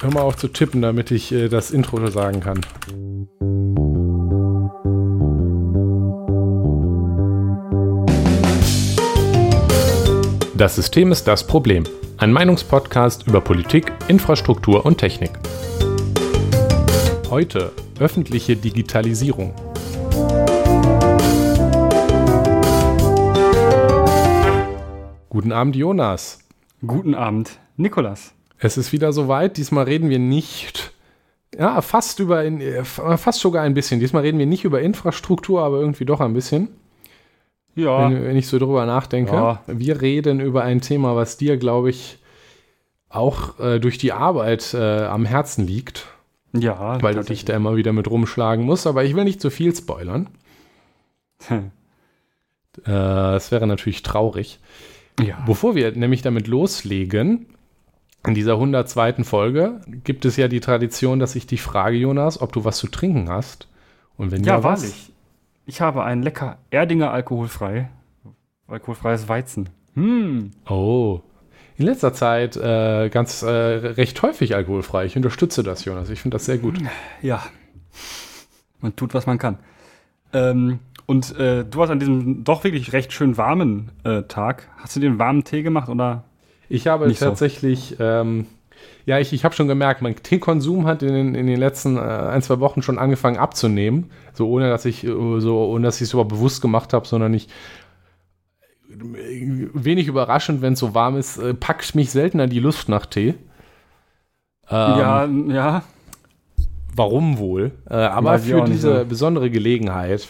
Hör mal auf zu tippen, damit ich äh, das Intro sagen kann. Das System ist das Problem. Ein Meinungspodcast über Politik, Infrastruktur und Technik. Heute öffentliche Digitalisierung. Guten Abend, Jonas. Guten Abend, Nikolas. Es ist wieder soweit. Diesmal reden wir nicht, ja, fast über, äh, fast sogar ein bisschen. Diesmal reden wir nicht über Infrastruktur, aber irgendwie doch ein bisschen. Ja. Wenn, wenn ich so drüber nachdenke. Ja. Wir reden über ein Thema, was dir, glaube ich, auch äh, durch die Arbeit äh, am Herzen liegt. Ja. Weil du dich da immer wieder mit rumschlagen musst. Aber ich will nicht zu viel spoilern. Hm. äh, das wäre natürlich traurig. Ja. Bevor wir nämlich damit loslegen, in dieser 102. Folge gibt es ja die Tradition, dass ich dich frage, Jonas, ob du was zu trinken hast. Und wenn ja, ja wahrlich. Was? Ich habe ein lecker Erdinger alkoholfrei, alkoholfreies Weizen. Hm. Oh. In letzter Zeit äh, ganz äh, recht häufig alkoholfrei. Ich unterstütze das, Jonas. Ich finde das sehr gut. Ja. Man tut, was man kann. Ähm, und äh, du hast an diesem doch wirklich recht schön warmen äh, Tag, hast du den warmen Tee gemacht oder ich habe Nicht tatsächlich, so. ähm, ja, ich, ich habe schon gemerkt, mein Teekonsum hat in den, in den letzten äh, ein, zwei Wochen schon angefangen abzunehmen. So ohne dass ich äh, so, ohne dass ich es überhaupt bewusst gemacht habe, sondern ich wenig überraschend, wenn es so warm ist, äh, packt mich seltener die Lust nach Tee. Ähm, ja, ja. Warum wohl? Äh, aber für diese so. besondere Gelegenheit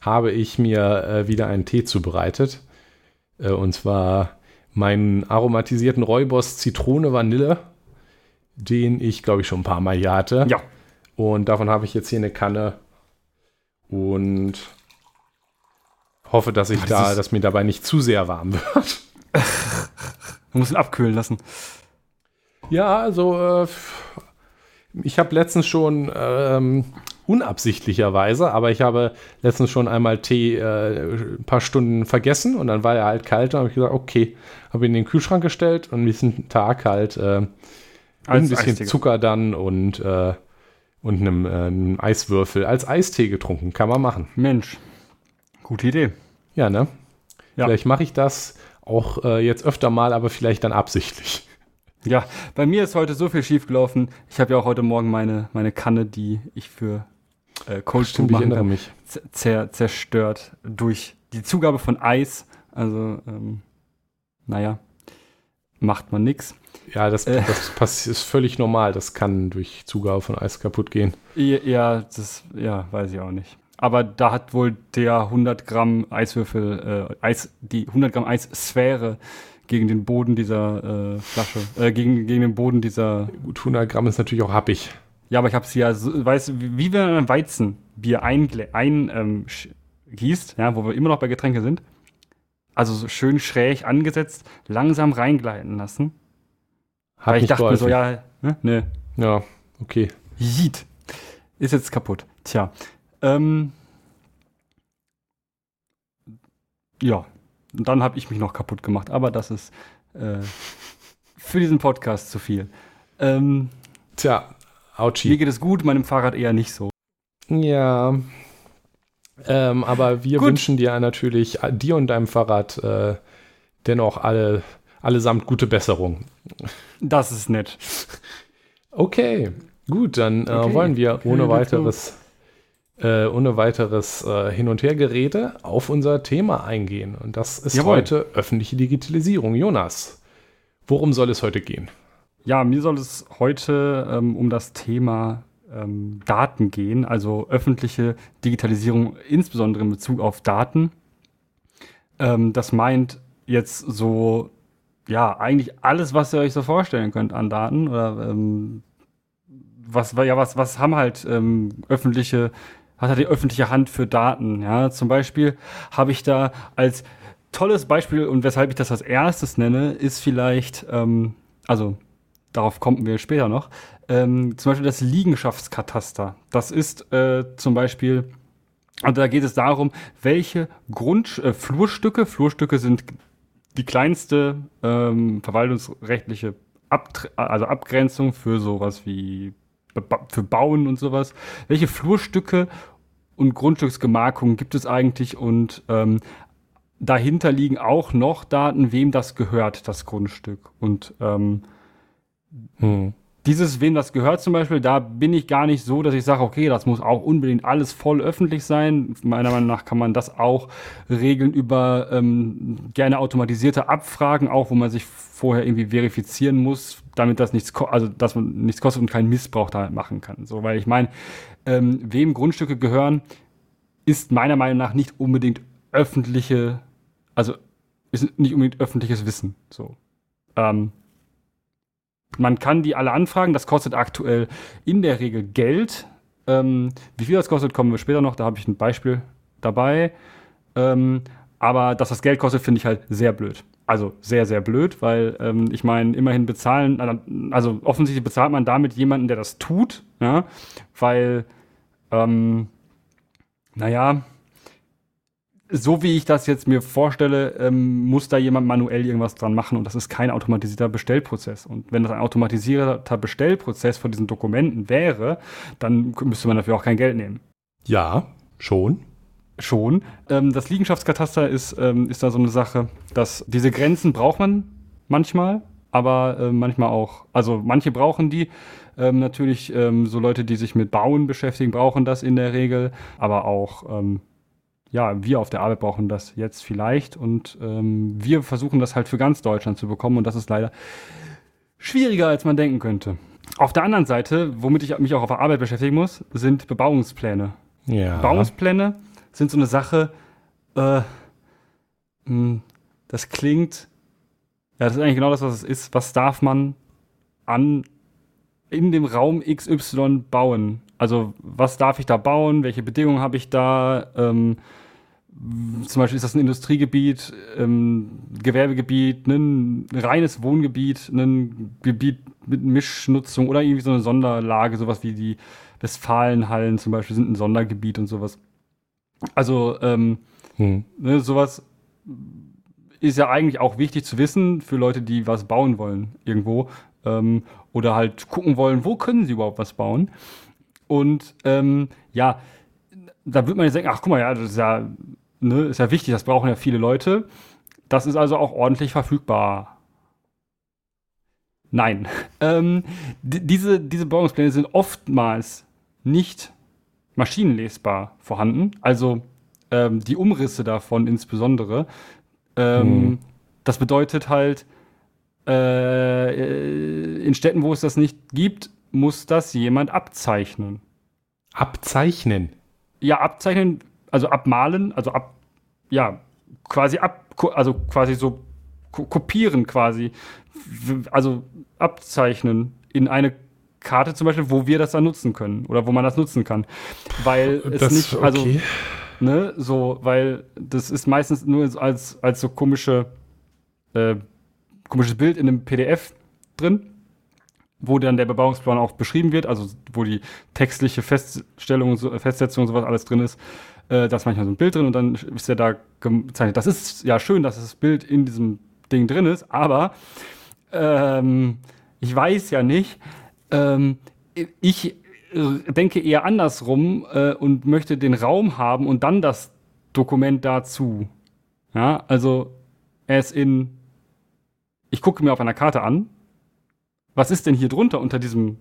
habe ich mir äh, wieder einen Tee zubereitet. Äh, und zwar meinen aromatisierten Räubos Zitrone Vanille, den ich glaube ich schon ein paar Mal hier hatte. Ja. Und davon habe ich jetzt hier eine Kanne und hoffe, dass ich Ach, da, dass mir dabei nicht zu sehr warm wird. Du musst ihn abkühlen lassen. Ja, also äh, ich habe letztens schon ähm, unabsichtlicherweise, aber ich habe letztens schon einmal Tee äh, ein paar Stunden vergessen und dann war er halt kalt und habe ich gesagt, okay, habe ihn in den Kühlschrank gestellt und diesen Tag halt äh, ein bisschen Eistee. Zucker dann und, äh, und einem, äh, einem, Eiswürfel als Eistee getrunken. Kann man machen. Mensch, gute Idee. Ja, ne? Ja. Vielleicht mache ich das auch äh, jetzt öfter mal, aber vielleicht dann absichtlich. Ja, bei mir ist heute so viel schiefgelaufen. Ich habe ja auch heute Morgen meine, meine Kanne, die ich für äh, Cold Stimmt, ich erinnere mich. Zer zerstört durch die Zugabe von Eis. Also, ähm, naja, macht man nichts. Ja, das, äh, das ist völlig normal. Das kann durch Zugabe von Eis kaputt gehen. Ja, das ja, weiß ich auch nicht. Aber da hat wohl der 100 Gramm Eiswürfel, äh, Eis, die 100 Gramm Eissphäre gegen den Boden dieser äh, Flasche, äh, gegen, gegen den Boden dieser. Gut, 100 Gramm ist natürlich auch happig. Ja, aber ich habe sie ja, so, weißt du, wie wenn man Weizenbier eingießt, ein, ähm, gießt, ja, wo wir immer noch bei Getränke sind. Also so schön schräg angesetzt, langsam reingleiten lassen. Hat Weil ich dachte mir so, ja, ne? ne. Ja, okay. Jeet. Ist jetzt kaputt. Tja. Ähm, ja. Und dann habe ich mich noch kaputt gemacht. Aber das ist äh, für diesen Podcast zu viel. Ähm, Tja, Autschi. Mir geht es gut, meinem Fahrrad eher nicht so. Ja. Ähm, aber wir gut. wünschen dir natürlich, äh, dir und deinem Fahrrad äh, dennoch alle, allesamt gute Besserung. Das ist nett. Okay, gut, dann äh, okay. wollen wir ohne weiteres, äh, ohne weiteres äh, Hin- und Hergerede auf unser Thema eingehen. Und das ist Jawohl. heute öffentliche Digitalisierung. Jonas, worum soll es heute gehen? Ja, mir soll es heute ähm, um das Thema ähm, Daten gehen, also öffentliche Digitalisierung, insbesondere in Bezug auf Daten. Ähm, das meint jetzt so, ja, eigentlich alles, was ihr euch so vorstellen könnt an Daten oder ähm, was, ja, was, was haben halt ähm, öffentliche, was hat die öffentliche Hand für Daten? Ja, zum Beispiel habe ich da als tolles Beispiel und weshalb ich das als erstes nenne, ist vielleicht, ähm, also darauf kommen wir später noch, ähm, zum Beispiel das Liegenschaftskataster. Das ist äh, zum Beispiel, also da geht es darum, welche Grund, äh, Flurstücke, Flurstücke sind die kleinste ähm, verwaltungsrechtliche Ab also Abgrenzung für sowas wie für Bauen und sowas. Welche Flurstücke und Grundstücksgemarkungen gibt es eigentlich und ähm, dahinter liegen auch noch Daten, wem das gehört, das Grundstück. Und ähm, hm dieses, wem das gehört zum Beispiel, da bin ich gar nicht so, dass ich sage, okay, das muss auch unbedingt alles voll öffentlich sein. Meiner Meinung nach kann man das auch regeln über ähm, gerne automatisierte Abfragen, auch wo man sich vorher irgendwie verifizieren muss, damit das nichts, also dass man nichts kostet und keinen Missbrauch da machen kann. So, weil ich meine, ähm, wem Grundstücke gehören, ist meiner Meinung nach nicht unbedingt öffentliche, also ist nicht unbedingt öffentliches Wissen. So. Ähm, man kann die alle anfragen. Das kostet aktuell in der Regel Geld. Ähm, wie viel das kostet, kommen wir später noch. Da habe ich ein Beispiel dabei. Ähm, aber dass das Geld kostet, finde ich halt sehr blöd. Also sehr, sehr blöd, weil ähm, ich meine, immerhin bezahlen, also offensichtlich bezahlt man damit jemanden, der das tut, ja, weil, ähm, naja, so wie ich das jetzt mir vorstelle, ähm, muss da jemand manuell irgendwas dran machen und das ist kein automatisierter Bestellprozess. Und wenn das ein automatisierter Bestellprozess von diesen Dokumenten wäre, dann müsste man dafür auch kein Geld nehmen. Ja, schon. Schon. Ähm, das Liegenschaftskataster ist, ähm, ist da so eine Sache, dass diese Grenzen braucht man manchmal, aber äh, manchmal auch, also manche brauchen die. Ähm, natürlich, ähm, so Leute, die sich mit Bauen beschäftigen, brauchen das in der Regel, aber auch ähm, ja, wir auf der Arbeit brauchen das jetzt vielleicht und ähm, wir versuchen das halt für ganz Deutschland zu bekommen und das ist leider schwieriger, als man denken könnte. Auf der anderen Seite, womit ich mich auch auf der Arbeit beschäftigen muss, sind Bebauungspläne. Ja. Bebauungspläne sind so eine Sache, äh, mh, hm, das klingt, ja, das ist eigentlich genau das, was es ist. Was darf man an in dem Raum XY bauen? Also was darf ich da bauen? Welche Bedingungen habe ich da? Ähm, zum Beispiel ist das ein Industriegebiet, ähm, Gewerbegebiet, ein reines Wohngebiet, ein Gebiet mit Mischnutzung oder irgendwie so eine Sonderlage, sowas wie die Westfalenhallen zum Beispiel sind ein Sondergebiet und sowas. Also ähm, hm. ne, sowas ist ja eigentlich auch wichtig zu wissen für Leute, die was bauen wollen irgendwo ähm, oder halt gucken wollen, wo können sie überhaupt was bauen. Und ähm, ja, da wird man jetzt denken, ach guck mal, ja, das ist ja ne, ist ja wichtig, das brauchen ja viele Leute. Das ist also auch ordentlich verfügbar. Nein. Ähm, diese, diese Bauungspläne sind oftmals nicht maschinenlesbar vorhanden. Also ähm, die Umrisse davon insbesondere. Ähm, hm. Das bedeutet halt, äh, in Städten, wo es das nicht gibt, muss das jemand abzeichnen. Abzeichnen? Ja, abzeichnen also abmalen, also ab, ja, quasi ab, also quasi so kopieren quasi, also abzeichnen in eine Karte zum Beispiel, wo wir das dann nutzen können oder wo man das nutzen kann, weil es das, nicht, also okay. ne, so, weil das ist meistens nur als als so komische äh, komisches Bild in einem PDF drin wo dann der Bebauungsplan auch beschrieben wird, also wo die textliche Feststellung, Festsetzung und sowas alles drin ist äh, da ist manchmal so ein Bild drin und dann ist er da gezeichnet. Das ist ja schön, dass das Bild in diesem Ding drin ist, aber ähm, ich weiß ja nicht, ähm, ich denke eher andersrum äh, und möchte den Raum haben und dann das Dokument dazu. Ja, also ist in, ich gucke mir auf einer Karte an, was ist denn hier drunter unter diesem,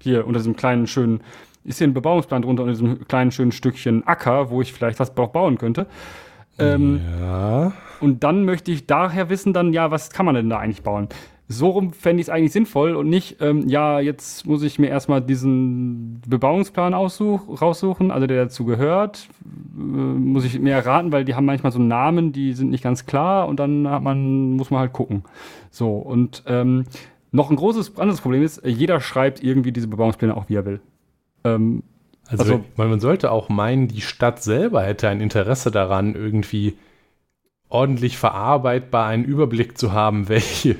hier unter diesem kleinen schönen ist hier ein Bebauungsplan drunter in diesem kleinen schönen Stückchen Acker, wo ich vielleicht was bauen könnte. Ähm, ja. Und dann möchte ich daher wissen, dann, ja, was kann man denn da eigentlich bauen? So rum fände ich es eigentlich sinnvoll und nicht, ähm, ja, jetzt muss ich mir erstmal diesen Bebauungsplan raussuchen, also der dazu gehört. Äh, muss ich mir erraten, weil die haben manchmal so Namen, die sind nicht ganz klar und dann man, muss man halt gucken. So, und ähm, noch ein großes anderes Problem ist, jeder schreibt irgendwie diese Bebauungspläne auch, wie er will. Ähm, also, also man sollte auch meinen, die Stadt selber hätte ein Interesse daran, irgendwie ordentlich verarbeitbar einen Überblick zu haben, welche,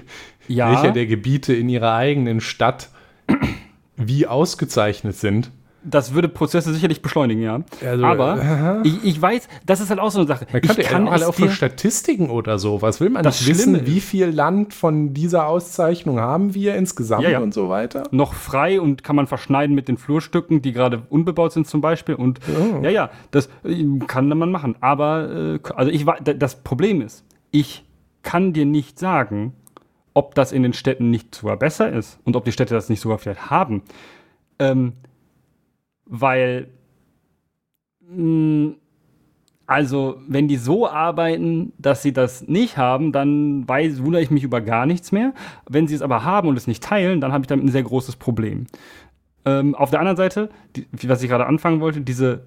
ja. welche der Gebiete in ihrer eigenen Stadt wie ausgezeichnet sind. Das würde Prozesse sicherlich beschleunigen, ja. Also, Aber ich, ich, weiß, das ist halt auch so eine Sache. Man könnte ich kann ja auch für Statistiken oder so. Was will man das nicht wissen? Wie viel Land von dieser Auszeichnung haben wir insgesamt ja, ja. und so weiter? Noch frei und kann man verschneiden mit den Flurstücken, die gerade unbebaut sind zum Beispiel. Und oh. ja, ja, das äh, kann man machen. Aber äh, also ich das Problem ist, ich kann dir nicht sagen, ob das in den Städten nicht sogar besser ist und ob die Städte das nicht sogar vielleicht haben. Ähm, weil, mh, hm, also, wenn die so arbeiten, dass sie das nicht haben, dann weiß, wundere ich mich über gar nichts mehr. Wenn sie es aber haben und es nicht teilen, dann habe ich damit ein sehr großes Problem. Ähm, auf der anderen Seite, die, was ich gerade anfangen wollte, diese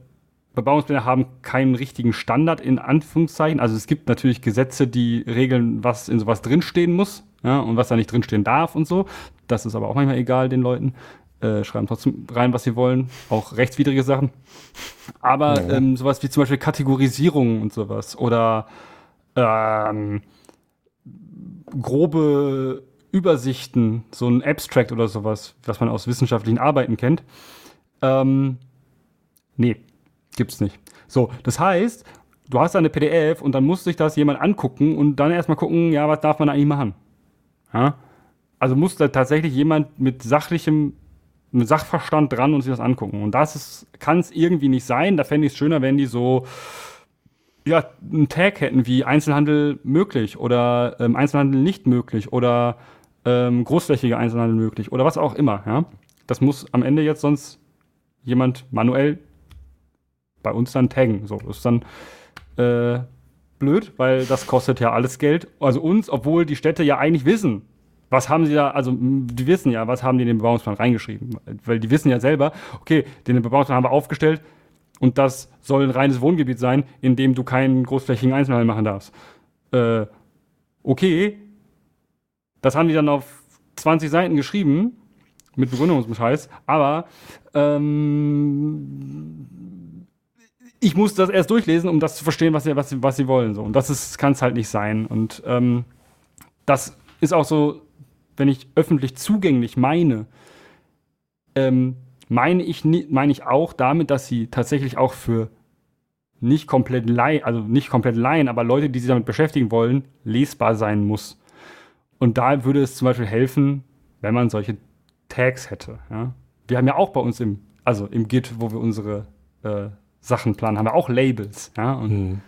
Bebauungspläne haben keinen richtigen Standard in Anführungszeichen. Also es gibt natürlich Gesetze, die regeln, was in sowas drinstehen muss ja, und was da nicht drinstehen darf und so. Das ist aber auch manchmal egal den Leuten äh, schreiben trotzdem rein, was sie wollen, auch rechtswidrige Sachen. Aber ja. ähm, sowas wie zum Beispiel Kategorisierung und sowas oder ähm, grobe Übersichten, so ein Abstract oder sowas, was man aus wissenschaftlichen Arbeiten kennt. Ähm, nee, gibt's nicht. So, das heißt, du hast eine PDF und dann muss sich das jemand angucken und dann erstmal gucken, ja, was darf man eigentlich machen? Ja? Also muss da tatsächlich jemand mit sachlichem mit Sachverstand dran und sich das angucken. Und das kann es irgendwie nicht sein. Da fände ich es schöner, wenn die so ja, einen Tag hätten wie Einzelhandel möglich oder ähm, Einzelhandel nicht möglich oder ähm, großflächiger Einzelhandel möglich oder was auch immer. Ja? Das muss am Ende jetzt sonst jemand manuell bei uns dann taggen. So, das ist dann äh, blöd, weil das kostet ja alles Geld. Also uns, obwohl die Städte ja eigentlich wissen, was haben sie da, also die wissen ja, was haben die in den Bebauungsplan reingeschrieben? Weil die wissen ja selber, okay, den Bebauungsplan haben wir aufgestellt und das soll ein reines Wohngebiet sein, in dem du keinen großflächigen Einzelhandel machen darfst. Äh, okay, das haben die dann auf 20 Seiten geschrieben, mit Begründung und Scheiß, aber ähm, ich muss das erst durchlesen, um das zu verstehen, was sie, was sie, was sie wollen. So. Und das kann es halt nicht sein. Und ähm, das ist auch so wenn ich öffentlich zugänglich meine, ähm, meine ich, meine ich auch damit, dass sie tatsächlich auch für nicht komplett Laien, also nicht komplett Laien, aber Leute, die sich damit beschäftigen wollen, lesbar sein muss. Und da würde es zum Beispiel helfen, wenn man solche Tags hätte. Ja? Wir haben ja auch bei uns im, also im Git, wo wir unsere äh, Sachen planen, haben wir auch Labels. Ja? Und, hm.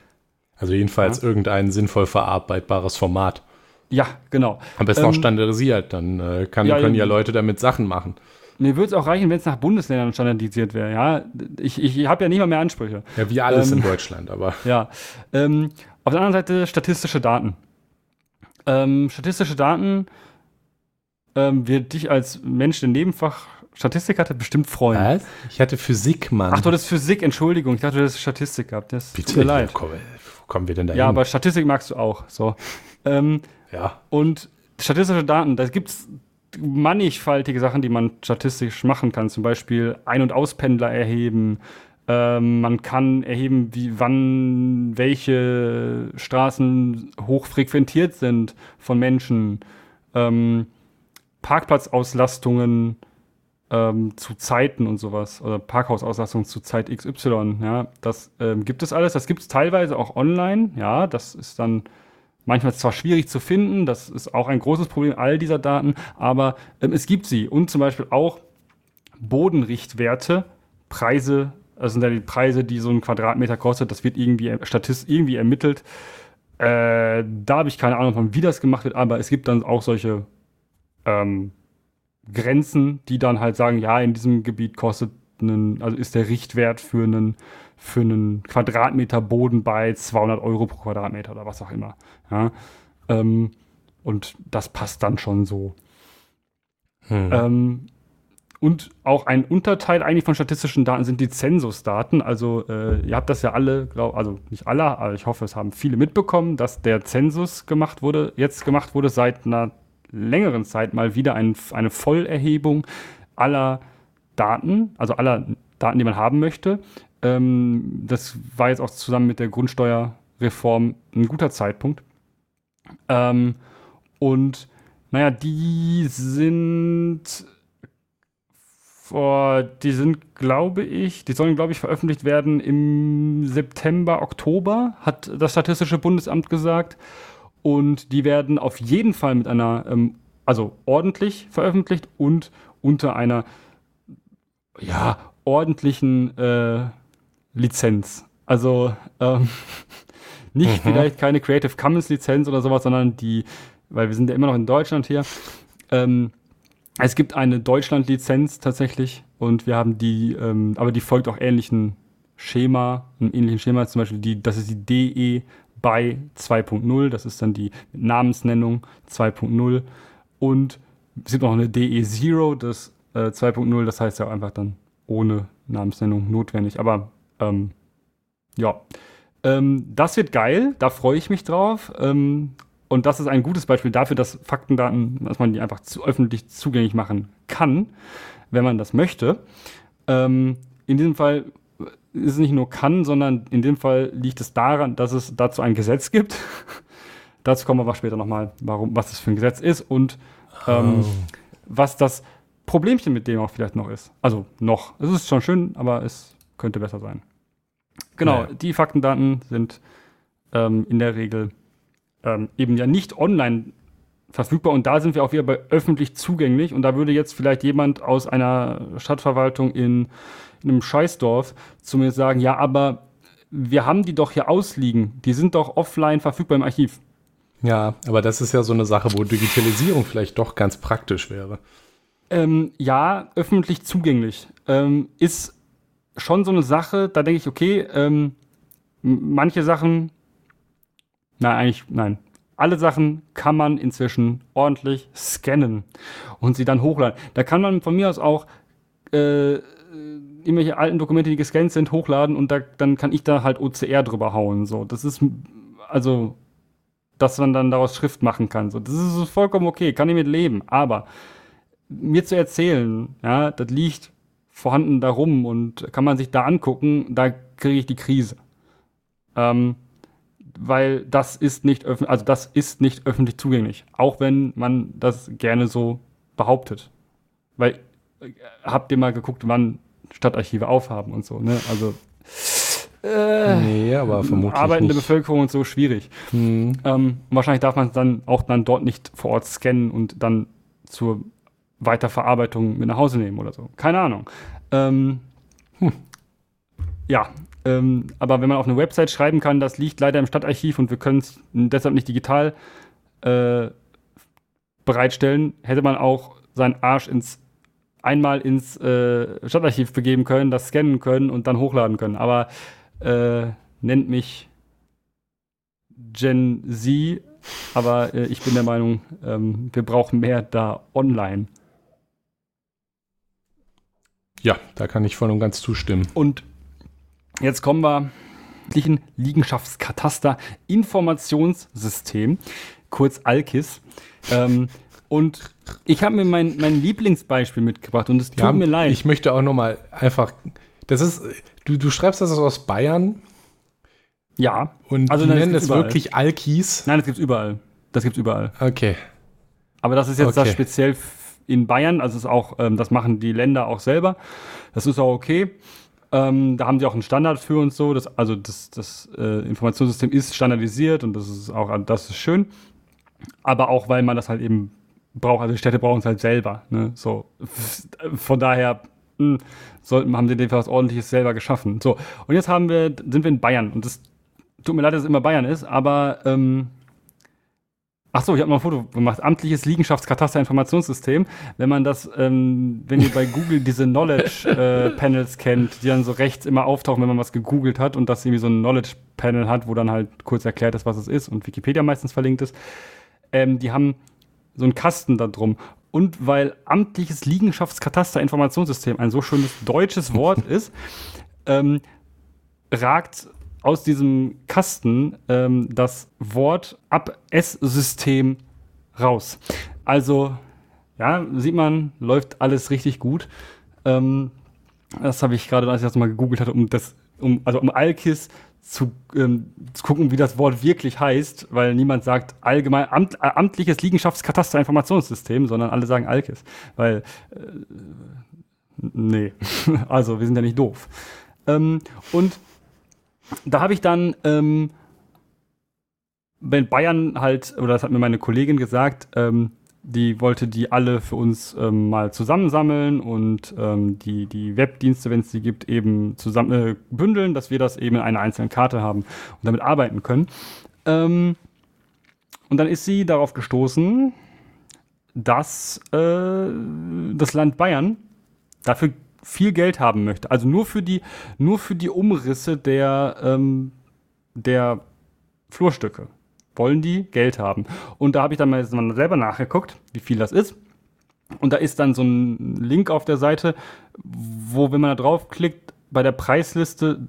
Also jedenfalls ja? irgendein sinnvoll verarbeitbares Format. Ja, genau. Am besten ähm, auch standardisiert, dann äh, kann, ja, können ja Leute damit Sachen machen. Mir würde es auch reichen, wenn es nach Bundesländern standardisiert wäre. Ja, ich, ich habe ja nicht mal mehr Ansprüche. Ja, wie alles ähm, in Deutschland, aber. Ja. Ähm, auf der anderen Seite statistische Daten. Ähm, statistische Daten ähm, wird dich als Mensch, der Nebenfach Statistik hatte, bestimmt freuen. Was? Ich hatte Physik, Mann. Ach, du hattest Physik, Entschuldigung. Ich dachte, du hättest Statistik gehabt. Das Bitte, tut mir leid. Wo kommen wir denn da Ja, aber Statistik magst du auch. So. Ähm, ja. Und statistische Daten, da gibt es mannigfaltige Sachen, die man statistisch machen kann. Zum Beispiel Ein- und Auspendler erheben. Ähm, man kann erheben, wie, wann welche Straßen hochfrequentiert sind von Menschen. Ähm, Parkplatzauslastungen ähm, zu Zeiten und sowas. Oder Parkhausauslastung zu Zeit XY. Ja, das ähm, gibt es alles. Das gibt es teilweise auch online. Ja, das ist dann Manchmal ist es zwar schwierig zu finden, das ist auch ein großes Problem all dieser Daten, aber ähm, es gibt sie und zum Beispiel auch Bodenrichtwerte, Preise, das sind ja die Preise, die so ein Quadratmeter kostet, das wird irgendwie statistisch irgendwie ermittelt. Äh, da habe ich keine Ahnung von, wie das gemacht wird, aber es gibt dann auch solche ähm, Grenzen, die dann halt sagen, ja, in diesem Gebiet kostet einen, also ist der Richtwert für einen für einen Quadratmeter Boden bei 200 Euro pro Quadratmeter oder was auch immer. Ja? Ähm, und das passt dann schon so. Hm. Ähm, und auch ein Unterteil eigentlich von statistischen Daten sind die Zensusdaten. Also äh, ihr habt das ja alle, glaub, also nicht alle, aber ich hoffe, es haben viele mitbekommen, dass der Zensus gemacht wurde, jetzt gemacht wurde seit einer längeren Zeit mal wieder ein, eine Vollerhebung aller Daten, also aller Daten, die man haben möchte. Ähm, das war jetzt auch zusammen mit der Grundsteuerreform ein guter Zeitpunkt. Ähm, und naja, die sind Vor, die sind, glaube ich, die sollen, glaube ich, veröffentlicht werden im September, Oktober, hat das Statistische Bundesamt gesagt. Und die werden auf jeden Fall mit einer, ähm, also ordentlich veröffentlicht und unter einer, ja, ordentlichen äh, Lizenz. Also ähm, nicht mhm. vielleicht keine Creative Commons Lizenz oder sowas, sondern die, weil wir sind ja immer noch in Deutschland hier. Ähm, es gibt eine Deutschland-Lizenz tatsächlich und wir haben die, ähm, aber die folgt auch ähnlichen Schema, einem ähnlichen Schema, zum Beispiel die, das ist die DE by 2.0, das ist dann die Namensnennung 2.0 und es gibt noch eine DE Zero, das äh, 2.0, das heißt ja einfach dann ohne Namensnennung notwendig, aber ähm, ja. Ähm, das wird geil, da freue ich mich drauf. Ähm, und das ist ein gutes Beispiel dafür, dass Faktendaten, dass man die einfach zu öffentlich zugänglich machen kann, wenn man das möchte. Ähm, in diesem Fall ist es nicht nur kann, sondern in dem Fall liegt es daran, dass es dazu ein Gesetz gibt. dazu kommen wir aber später nochmal, warum, was das für ein Gesetz ist und ähm, oh. was das Problemchen mit dem auch vielleicht noch ist. Also noch. Es ist schon schön, aber es könnte besser sein. Genau, naja. die Faktendaten sind ähm, in der Regel ähm, eben ja nicht online verfügbar und da sind wir auch wieder bei öffentlich zugänglich und da würde jetzt vielleicht jemand aus einer Stadtverwaltung in, in einem Scheißdorf zu mir sagen, ja, aber wir haben die doch hier ausliegen, die sind doch offline verfügbar im Archiv. Ja, aber das ist ja so eine Sache, wo Digitalisierung vielleicht doch ganz praktisch wäre. Ähm, ja, öffentlich zugänglich ähm, ist schon so eine Sache, da denke ich, okay, ähm, manche Sachen Nein, eigentlich, nein. Alle Sachen kann man inzwischen ordentlich scannen und sie dann hochladen. Da kann man von mir aus auch äh, irgendwelche alten Dokumente, die gescannt sind, hochladen und da, dann kann ich da halt OCR drüber hauen. So, das ist also, dass man dann daraus Schrift machen kann. So, das ist vollkommen okay, kann ich mit leben. Aber mir zu erzählen, ja, das liegt vorhanden darum und kann man sich da angucken, da kriege ich die Krise. Ähm, weil das ist nicht öffentlich, also das ist nicht öffentlich zugänglich, auch wenn man das gerne so behauptet. Weil äh, habt ihr mal geguckt, wann Stadtarchive aufhaben und so, ne? Also äh, nee, aber vermutlich arbeitende nicht. Bevölkerung und so schwierig. Hm. Ähm, wahrscheinlich darf man es dann auch dann dort nicht vor Ort scannen und dann zur Weiterverarbeitung mit nach Hause nehmen oder so. Keine Ahnung. Ähm, hm. Ja, ähm, aber wenn man auf eine Website schreiben kann, das liegt leider im Stadtarchiv und wir können es deshalb nicht digital äh, bereitstellen, hätte man auch seinen Arsch ins einmal ins äh, Stadtarchiv begeben können, das scannen können und dann hochladen können. Aber äh, nennt mich Gen Z, aber äh, ich bin der Meinung, ähm, wir brauchen mehr da online. Ja, da kann ich voll und ganz zustimmen. Und Jetzt kommen wir zum Liegenschaftskataster Informationssystem, kurz ALKIS. Ähm, und ich habe mir mein, mein Lieblingsbeispiel mitgebracht und es tut ja, mir leid. Ich möchte auch nochmal einfach, das ist, du, du schreibst das aus Bayern. Ja. Und also, die nennen das überall. wirklich Alkis. Nein, das gibt es überall. Das gibt es überall. Okay. Aber das ist jetzt okay. das speziell in Bayern, also ist auch, ähm, das machen die Länder auch selber. Das ist auch okay. Ähm, da haben die auch einen Standard für und so. Das, also das, das äh, Informationssystem ist standardisiert und das ist auch das ist schön. Aber auch, weil man das halt eben braucht, also die Städte brauchen es halt selber. Ne? So, von daher mh, hm, sollten, haben sie Fall was ordentliches selber geschaffen. So, und jetzt haben wir, sind wir in Bayern und das tut mir leid, dass es immer Bayern ist, aber ähm, Ach so, ich habe mal ein Foto gemacht. Amtliches Liegenschaftskataster-Informationssystem. Wenn man das, ähm, wenn ihr bei Google diese Knowledge-Panels äh, kennt, die dann so rechts immer auftauchen, wenn man was gegoogelt hat und das irgendwie so ein Knowledge-Panel hat, wo dann halt kurz erklärt ist, was es ist und Wikipedia meistens verlinkt ist, ähm, die haben so einen Kasten da drum. Und weil amtliches Liegenschaftskataster-Informationssystem ein so schönes deutsches Wort ist, ähm, ragt aus diesem Kasten ähm, das Wort Ab-S-System raus. Also, ja, sieht man, läuft alles richtig gut. Ähm, das habe ich gerade, als ich das mal gegoogelt hatte, um das, um, also um Alkis zu, ähm, zu gucken, wie das Wort wirklich heißt, weil niemand sagt allgemein amt, äh, amtliches Liegenschaftskataster-Informationssystem, sondern alle sagen Alkis, weil äh, Nee, also wir sind ja nicht doof. Ähm, und da habe ich dann, ähm, wenn Bayern halt, oder das hat mir meine Kollegin gesagt, ähm, die wollte die alle für uns ähm, mal zusammensammeln und ähm, die, die Webdienste, wenn es die gibt, eben zusammen äh, bündeln, dass wir das eben in einer einzelnen Karte haben und damit arbeiten können. Ähm, und dann ist sie darauf gestoßen, dass äh, das Land Bayern dafür viel Geld haben möchte. Also nur für die, nur für die Umrisse der, ähm, der Flurstücke wollen die Geld haben. Und da habe ich dann mal selber nachgeguckt, wie viel das ist. Und da ist dann so ein Link auf der Seite, wo, wenn man da draufklickt, bei der Preisliste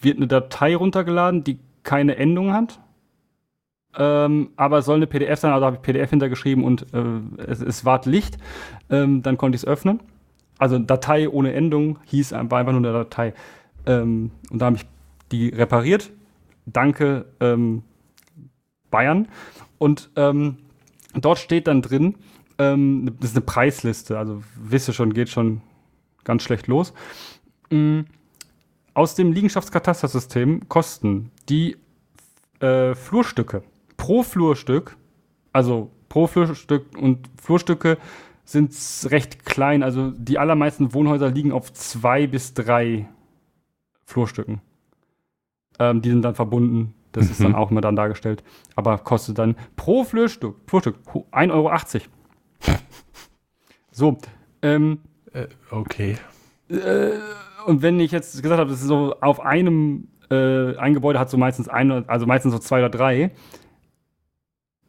wird eine Datei runtergeladen, die keine Endung hat. Ähm, aber es soll eine PDF sein, also habe ich PDF hintergeschrieben und äh, es, es ward Licht. Ähm, dann konnte ich es öffnen. Also Datei ohne Endung hieß einfach nur eine Datei. Ähm, und da habe ich die repariert. Danke, ähm, Bayern. Und ähm, dort steht dann drin, ähm, das ist eine Preisliste, also wisst ihr schon, geht schon ganz schlecht los. Ähm, aus dem Liegenschaftskatastersystem kosten die äh, Flurstücke pro Flurstück, also pro Flurstück und Flurstücke sind recht klein. Also die allermeisten Wohnhäuser liegen auf zwei bis drei Flurstücken. Ähm, die sind dann verbunden das mhm. ist dann mhm. auch immer dann dargestellt. Aber kostet dann pro Flurstück, Flurstück 1,80 Euro. so. Ähm, äh, okay. Äh, und wenn ich jetzt gesagt habe, das ist so auf einem, äh, ein Gebäude hat so meistens ein, also meistens so zwei oder drei,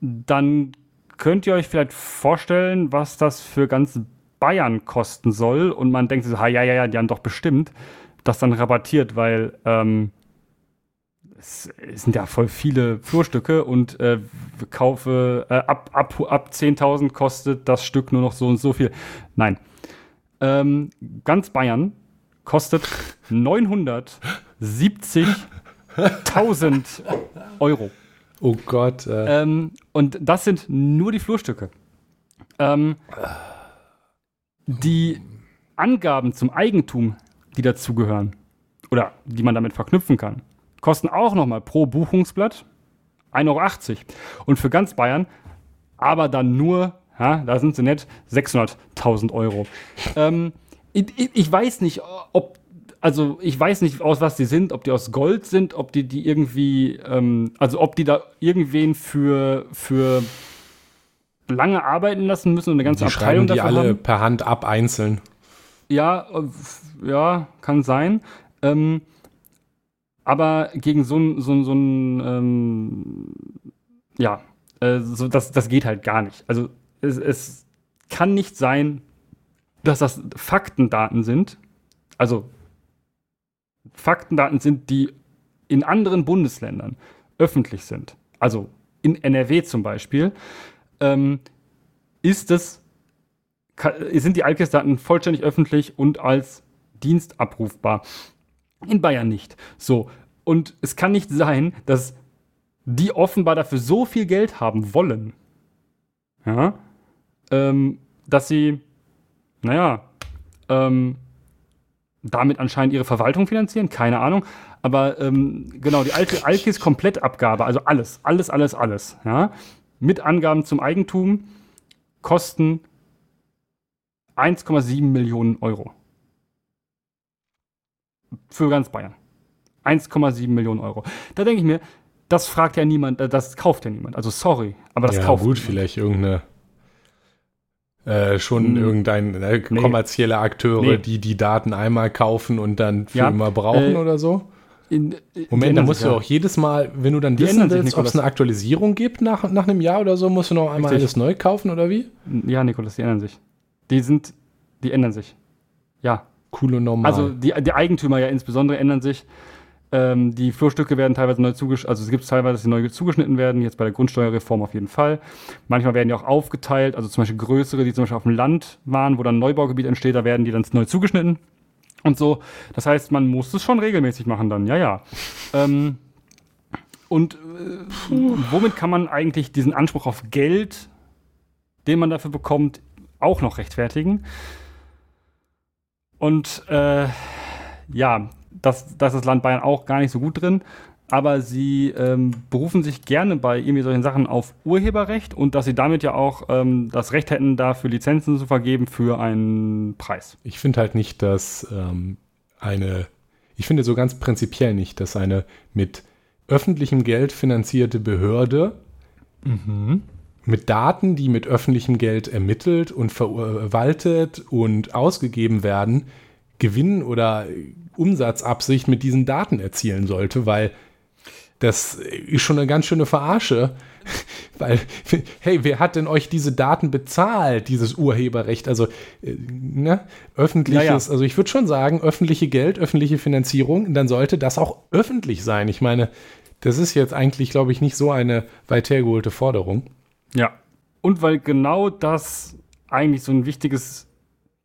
dann könnt ihr euch vielleicht vorstellen, was das für ganz Bayern kosten soll. Und man denkt so, ha, ja, ja, ja, die haben doch bestimmt das dann rabattiert, weil ähm, es sind ja voll viele Flurstücke und äh, kaufe äh, ab, ab, ab 10.000 kostet das Stück nur noch so und so viel. Nein. Ähm, ganz Bayern kostet 970.000 Euro. Oh Gott. Äh. Ähm, und das sind nur die Flurstücke. Ähm, die Angaben zum Eigentum, die dazugehören oder die man damit verknüpfen kann, kosten auch nochmal pro Buchungsblatt 1,80 Euro. Und für ganz Bayern, aber dann nur, ja, da sind sie nett, 600.000 Euro. Ähm, ich, ich, weiß nicht, ob, also ich weiß nicht, aus was die sind, ob die aus Gold sind, ob die die irgendwie, ähm, also ob die da irgendwen für, für lange arbeiten lassen müssen und eine ganze die Abteilung die alle haben. per Hand ab einzeln. Ja, ja, kann sein. Ähm, aber gegen so ein, so ein, so ein ähm, ja, äh, so, das, das geht halt gar nicht. Also es, es kann nicht sein, dass das Faktendaten sind, also Faktendaten sind, die in anderen Bundesländern öffentlich sind, also in NRW zum Beispiel, ähm, ist es, sind die IPS-Daten vollständig öffentlich und als Dienst abrufbar. In Bayern nicht. So. Und es kann nicht sein, dass die offenbar dafür so viel Geld haben wollen, ja, ähm, dass sie, naja, ähm, damit anscheinend ihre Verwaltung finanzieren, keine Ahnung. Aber ähm, genau, die alte Alkis-Komplettabgabe, also alles, alles, alles, alles, ja, mit Angaben zum Eigentum, kosten 1,7 Millionen Euro für ganz Bayern. 1,7 Millionen Euro. Da denke ich mir, das fragt ja niemand, äh, das kauft ja niemand. Also sorry, aber das ja, kauft gut, niemand. vielleicht irgendeine äh, schon hm. irgendein äh, kommerzielle nee. Akteure, nee. die die Daten einmal kaufen und dann für ja, immer brauchen äh, oder so. In, in, äh, Moment, da musst du ja. auch jedes Mal, wenn du dann die wissen willst, ob es eine Aktualisierung gibt nach, nach einem Jahr oder so, musst du noch einmal Richtig. alles neu kaufen oder wie? Ja, Nikolas, die ändern sich. Die sind, die ändern sich. Ja. Cool und normal. Also die, die Eigentümer ja insbesondere ändern sich. Ähm, die Flurstücke werden teilweise neu zugeschnitten, also es gibt teilweise, dass sie neu zugeschnitten werden, jetzt bei der Grundsteuerreform auf jeden Fall. Manchmal werden die auch aufgeteilt, also zum Beispiel größere, die zum Beispiel auf dem Land waren, wo dann ein Neubaugebiet entsteht, da werden die dann neu zugeschnitten und so. Das heißt, man muss es schon regelmäßig machen dann, ja, ja. Ähm, und äh, womit kann man eigentlich diesen Anspruch auf Geld, den man dafür bekommt, auch noch rechtfertigen? Und äh, ja, das, das ist das Land Bayern auch gar nicht so gut drin aber sie ähm, berufen sich gerne bei irgendwie solchen Sachen auf Urheberrecht und dass sie damit ja auch ähm, das Recht hätten, dafür Lizenzen zu vergeben für einen Preis. Ich finde halt nicht, dass ähm, eine, ich finde so ganz prinzipiell nicht, dass eine mit öffentlichem Geld finanzierte Behörde mhm. mit Daten, die mit öffentlichem Geld ermittelt und verwaltet und ausgegeben werden, Gewinn oder Umsatzabsicht mit diesen Daten erzielen sollte, weil das ist schon eine ganz schöne Verarsche. Weil, hey, wer hat denn euch diese Daten bezahlt, dieses Urheberrecht? Also, äh, ne, öffentliches, ja, ja. also ich würde schon sagen, öffentliche Geld, öffentliche Finanzierung, dann sollte das auch öffentlich sein. Ich meine, das ist jetzt eigentlich, glaube ich, nicht so eine weit hergeholte Forderung. Ja. Und weil genau das eigentlich so ein wichtiges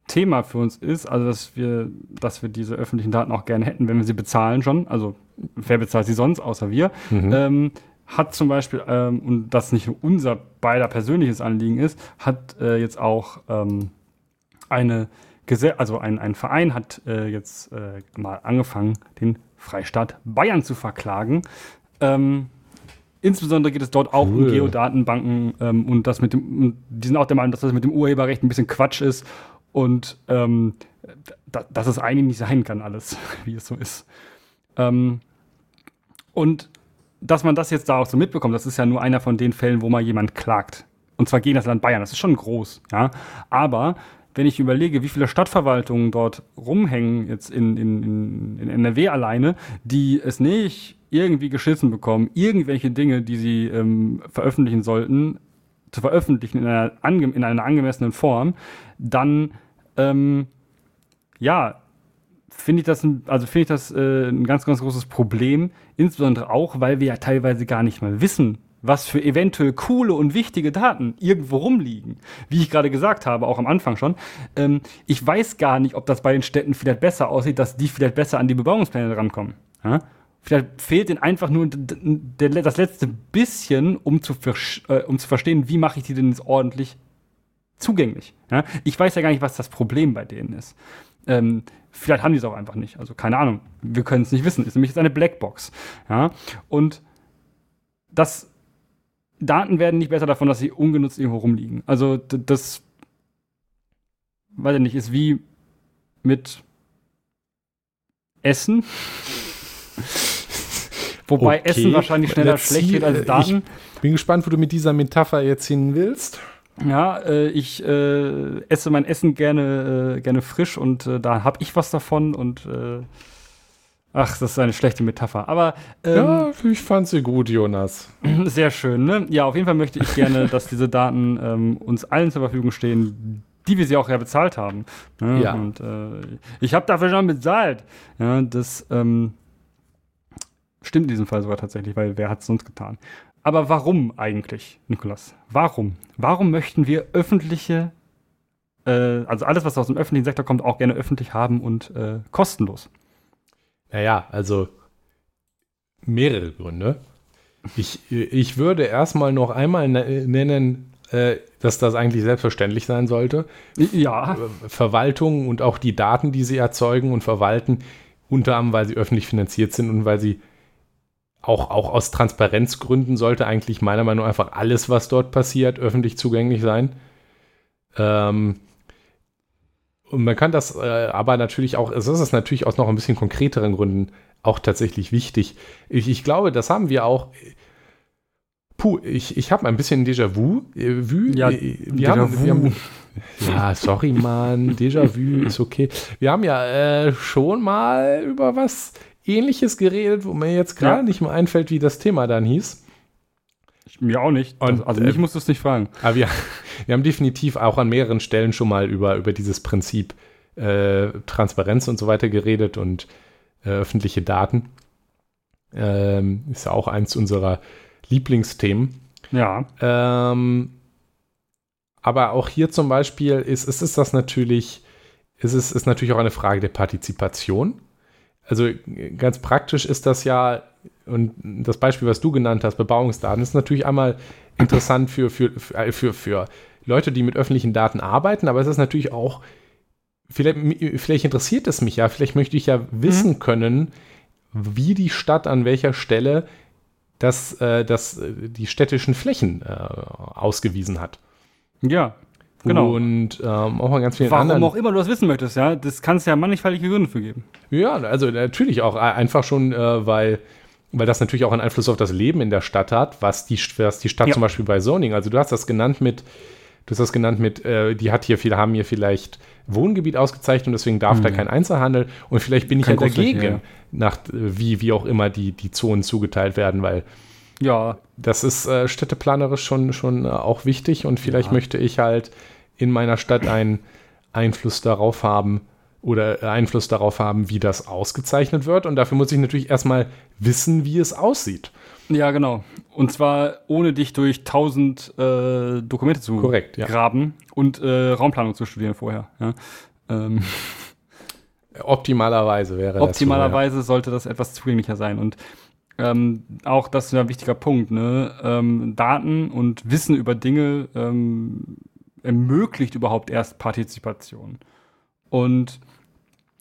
Thema für uns ist, also dass wir, dass wir diese öffentlichen Daten auch gerne hätten, wenn wir sie bezahlen schon, also wer bezahlt sie sonst außer wir, mhm. ähm, hat zum Beispiel, ähm, und das nicht unser beider persönliches Anliegen ist, hat äh, jetzt auch ähm, eine Gese also ein, ein Verein hat äh, jetzt äh, mal angefangen, den Freistaat Bayern zu verklagen. Ähm, insbesondere geht es dort auch cool. um Geodatenbanken ähm, und das mit dem, die sind auch der Meinung, dass das mit dem Urheberrecht ein bisschen Quatsch ist und ähm, da, dass es eigentlich nicht sein kann, alles, wie es so ist. Ähm, und dass man das jetzt da auch so mitbekommt, das ist ja nur einer von den Fällen, wo mal jemand klagt. Und zwar gegen das Land Bayern. Das ist schon groß, ja. Aber wenn ich überlege, wie viele Stadtverwaltungen dort rumhängen, jetzt in, in, in NRW alleine, die es nicht irgendwie geschissen bekommen, irgendwelche Dinge, die sie ähm, veröffentlichen sollten, zu veröffentlichen in einer, in einer angemessenen Form, dann ähm, ja, finde ich das, ein, also finde ich das äh, ein ganz, ganz großes Problem. Insbesondere auch, weil wir ja teilweise gar nicht mal wissen, was für eventuell coole und wichtige Daten irgendwo rumliegen. Wie ich gerade gesagt habe, auch am Anfang schon. Ähm, ich weiß gar nicht, ob das bei den Städten vielleicht besser aussieht, dass die vielleicht besser an die Bebauungspläne rankommen. Ja? Vielleicht fehlt ihnen einfach nur das letzte bisschen, um zu, äh, um zu verstehen, wie mache ich die denn jetzt ordentlich zugänglich. Ja? Ich weiß ja gar nicht, was das Problem bei denen ist. Ähm, vielleicht haben die es auch einfach nicht. Also keine Ahnung. Wir können es nicht wissen. Ist nämlich jetzt eine Blackbox. Ja? Und das Daten werden nicht besser davon, dass sie ungenutzt irgendwo rumliegen. Also das, weiß ich nicht, ist wie mit Essen. Wobei okay. Essen wahrscheinlich schneller schlecht wird als Daten. Ich bin gespannt, wo du mit dieser Metapher jetzt hin willst. Ja, äh, ich äh, esse mein Essen gerne, äh, gerne frisch und äh, da habe ich was davon und äh, ach, das ist eine schlechte Metapher. Aber ähm, ja, ich fand sie gut, Jonas. Sehr schön, ne? Ja, auf jeden Fall möchte ich gerne, dass diese Daten ähm, uns allen zur Verfügung stehen, die wir sie auch ja bezahlt haben. Ne? Ja. Und äh, ich habe dafür schon bezahlt. Ja, das ähm, stimmt in diesem Fall sogar tatsächlich, weil wer hat es sonst getan? Aber warum eigentlich, Nikolas? Warum? Warum möchten wir öffentliche, äh, also alles, was aus dem öffentlichen Sektor kommt, auch gerne öffentlich haben und äh, kostenlos? Naja, also mehrere Gründe. Ich, ich würde erstmal noch einmal ne-, nennen, äh, dass das eigentlich selbstverständlich sein sollte. Ja. Verwaltung und auch die Daten, die sie erzeugen und verwalten, unter anderem, weil sie öffentlich finanziert sind und weil sie auch, auch aus Transparenzgründen sollte eigentlich meiner Meinung nach einfach alles, was dort passiert, öffentlich zugänglich sein. Ähm, und man kann das äh, aber natürlich auch, es ist natürlich aus noch ein bisschen konkreteren Gründen auch tatsächlich wichtig. Ich, ich glaube, das haben wir auch. Puh, ich, ich habe ein bisschen Déjà-vu. Äh, vu, ja, äh, wir, haben, wir haben, ja, sorry, Mann, Déjà-vu ist okay. Wir haben ja äh, schon mal über was ähnliches geredet, wo mir jetzt gerade ja. nicht mehr einfällt, wie das Thema dann hieß. Ich, mir auch nicht. Und, also mich äh, musst du es nicht fragen. Aber wir, wir haben definitiv auch an mehreren Stellen schon mal über, über dieses Prinzip äh, Transparenz und so weiter geredet und äh, öffentliche Daten. Ähm, ist ja auch eins unserer Lieblingsthemen. Ja. Ähm, aber auch hier zum Beispiel ist, ist, ist das natürlich, ist es ist natürlich auch eine Frage der Partizipation also ganz praktisch ist das ja, und das Beispiel, was du genannt hast, Bebauungsdaten, ist natürlich einmal interessant für, für, für, für, für Leute, die mit öffentlichen Daten arbeiten, aber es ist natürlich auch vielleicht, vielleicht interessiert es mich ja, vielleicht möchte ich ja wissen mhm. können, wie die Stadt an welcher Stelle das, äh, das, äh, die städtischen Flächen äh, ausgewiesen hat. Ja, Genau. Und ähm, auch mal ganz vielen Warum anderen. auch immer du das wissen möchtest, ja. Das kann es ja mannigfaltige Gründe für geben. Ja, also natürlich auch einfach schon, äh, weil, weil das natürlich auch einen Einfluss auf das Leben in der Stadt hat, was die, was die Stadt ja. zum Beispiel bei Zoning, also du hast das genannt mit, du hast das genannt mit, äh, die hat hier viel, haben hier vielleicht Wohngebiet ausgezeichnet und deswegen darf mhm. da kein Einzelhandel und vielleicht bin ich kein ja dagegen, ja. nach wie, wie auch immer die, die Zonen zugeteilt werden, weil ja. Das ist äh, städteplanerisch schon, schon äh, auch wichtig und vielleicht ja. möchte ich halt in meiner Stadt einen Einfluss darauf haben oder Einfluss darauf haben, wie das ausgezeichnet wird. Und dafür muss ich natürlich erstmal wissen, wie es aussieht. Ja, genau. Und zwar ohne dich durch tausend äh, Dokumente zu Korrekt, ja. graben und äh, Raumplanung zu studieren vorher. Ja. Ähm. Optimalerweise wäre das. Optimalerweise so, ja. sollte das etwas zugänglicher sein. Und ähm, auch das ist ein wichtiger Punkt. Ne? Ähm, Daten und Wissen über Dinge ähm, ermöglicht überhaupt erst Partizipation. Und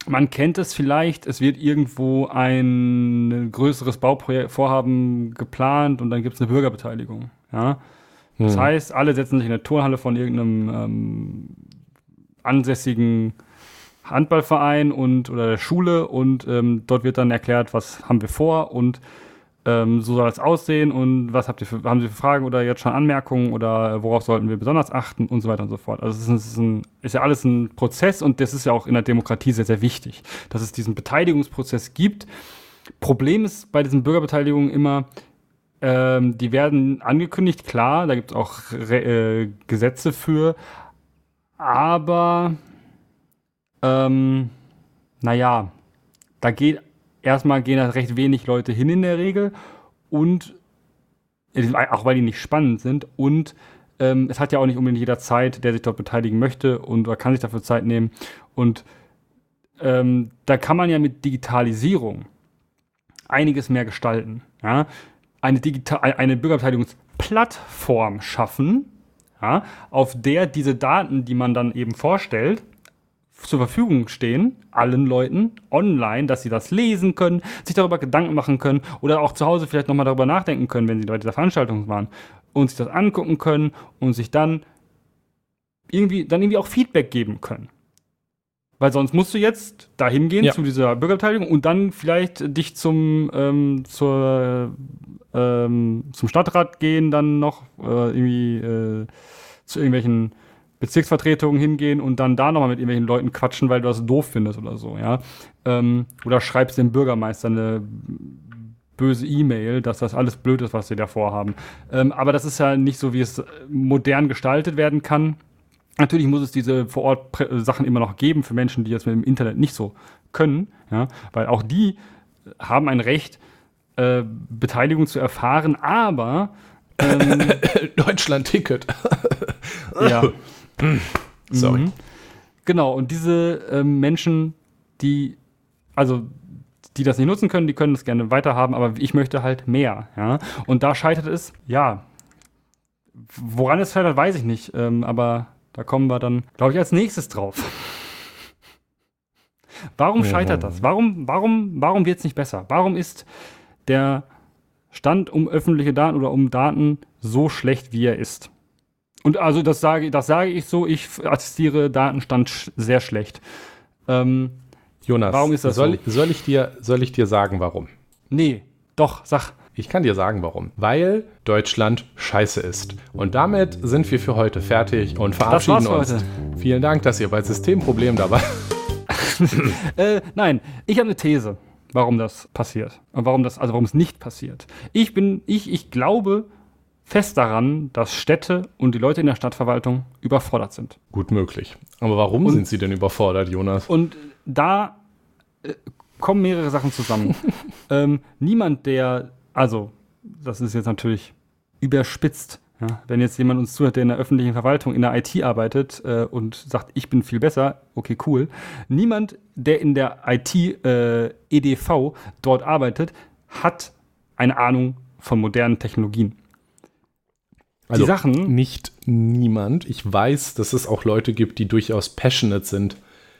man kennt es vielleicht, es wird irgendwo ein größeres Bauvorhaben geplant und dann gibt es eine Bürgerbeteiligung. Ja? Hm. Das heißt, alle setzen sich in der Turnhalle von irgendeinem ähm, ansässigen Handballverein und oder der Schule und ähm, dort wird dann erklärt, was haben wir vor und ähm, so soll es aussehen und was habt ihr für, haben Sie für Fragen oder jetzt schon Anmerkungen oder worauf sollten wir besonders achten und so weiter und so fort. Also es ist, ist, ein, ist ja alles ein Prozess und das ist ja auch in der Demokratie sehr, sehr wichtig, dass es diesen Beteiligungsprozess gibt. Problem ist bei diesen Bürgerbeteiligungen immer, ähm, die werden angekündigt, klar, da gibt es auch Re äh, Gesetze für, aber ähm, naja, da geht erstmal gehen da recht wenig Leute hin in der Regel und auch weil die nicht spannend sind und ähm, es hat ja auch nicht unbedingt jeder Zeit, der sich dort beteiligen möchte und oder kann sich dafür Zeit nehmen und ähm, da kann man ja mit Digitalisierung einiges mehr gestalten. Ja? Eine, Digital eine Bürgerbeteiligungsplattform schaffen, ja? auf der diese Daten, die man dann eben vorstellt, zur Verfügung stehen, allen Leuten online, dass sie das lesen können, sich darüber Gedanken machen können oder auch zu Hause vielleicht nochmal darüber nachdenken können, wenn sie bei dieser Veranstaltung waren und sich das angucken können und sich dann irgendwie, dann irgendwie auch Feedback geben können. Weil sonst musst du jetzt dahin gehen ja. zu dieser Bürgerbeteiligung und dann vielleicht dich zum, ähm, zur, ähm, zum Stadtrat gehen, dann noch äh, irgendwie äh, zu irgendwelchen Bezirksvertretungen hingehen und dann da nochmal mit irgendwelchen Leuten quatschen, weil du das doof findest oder so, ja. Ähm, oder schreibst dem Bürgermeister eine böse E-Mail, dass das alles blöd ist, was sie da vorhaben. Ähm, aber das ist ja nicht so, wie es modern gestaltet werden kann. Natürlich muss es diese vor Ort Sachen immer noch geben für Menschen, die jetzt mit dem Internet nicht so können, ja, weil auch die haben ein Recht, äh, Beteiligung zu erfahren, aber ähm, Deutschland-Ticket. ja. Sorry. Mhm. Genau, und diese äh, Menschen, die, also die das nicht nutzen können, die können das gerne weiterhaben, aber ich möchte halt mehr, ja. Und da scheitert es, ja. Woran es scheitert, weiß ich nicht, ähm, aber da kommen wir dann, glaube ich, als nächstes drauf. Warum scheitert das? Warum, warum, warum wird es nicht besser? Warum ist der Stand um öffentliche Daten oder um Daten so schlecht, wie er ist? Und also das sage, das sage ich so, ich attestiere Datenstand sehr schlecht. Ähm, Jonas, warum ist das soll, so? soll, ich dir, soll ich dir sagen, warum? Nee, doch, sag. Ich kann dir sagen, warum. Weil Deutschland scheiße ist. Und damit sind wir für heute fertig und verabschieden uns. Heute. Vielen Dank, dass ihr bei Systemproblem dabei. äh, nein, ich habe eine These, warum das passiert. Und warum das, also warum es nicht passiert. Ich bin, ich, ich glaube, fest daran, dass Städte und die Leute in der Stadtverwaltung überfordert sind. Gut möglich. Aber warum und, sind sie denn überfordert, Jonas? Und da äh, kommen mehrere Sachen zusammen. ähm, niemand, der, also, das ist jetzt natürlich überspitzt, ja, wenn jetzt jemand uns zuhört, der in der öffentlichen Verwaltung, in der IT arbeitet äh, und sagt, ich bin viel besser, okay, cool. Niemand, der in der IT äh, EDV dort arbeitet, hat eine Ahnung von modernen Technologien. Also die Sachen. Nicht niemand. Ich weiß, dass es auch Leute gibt, die durchaus passionate sind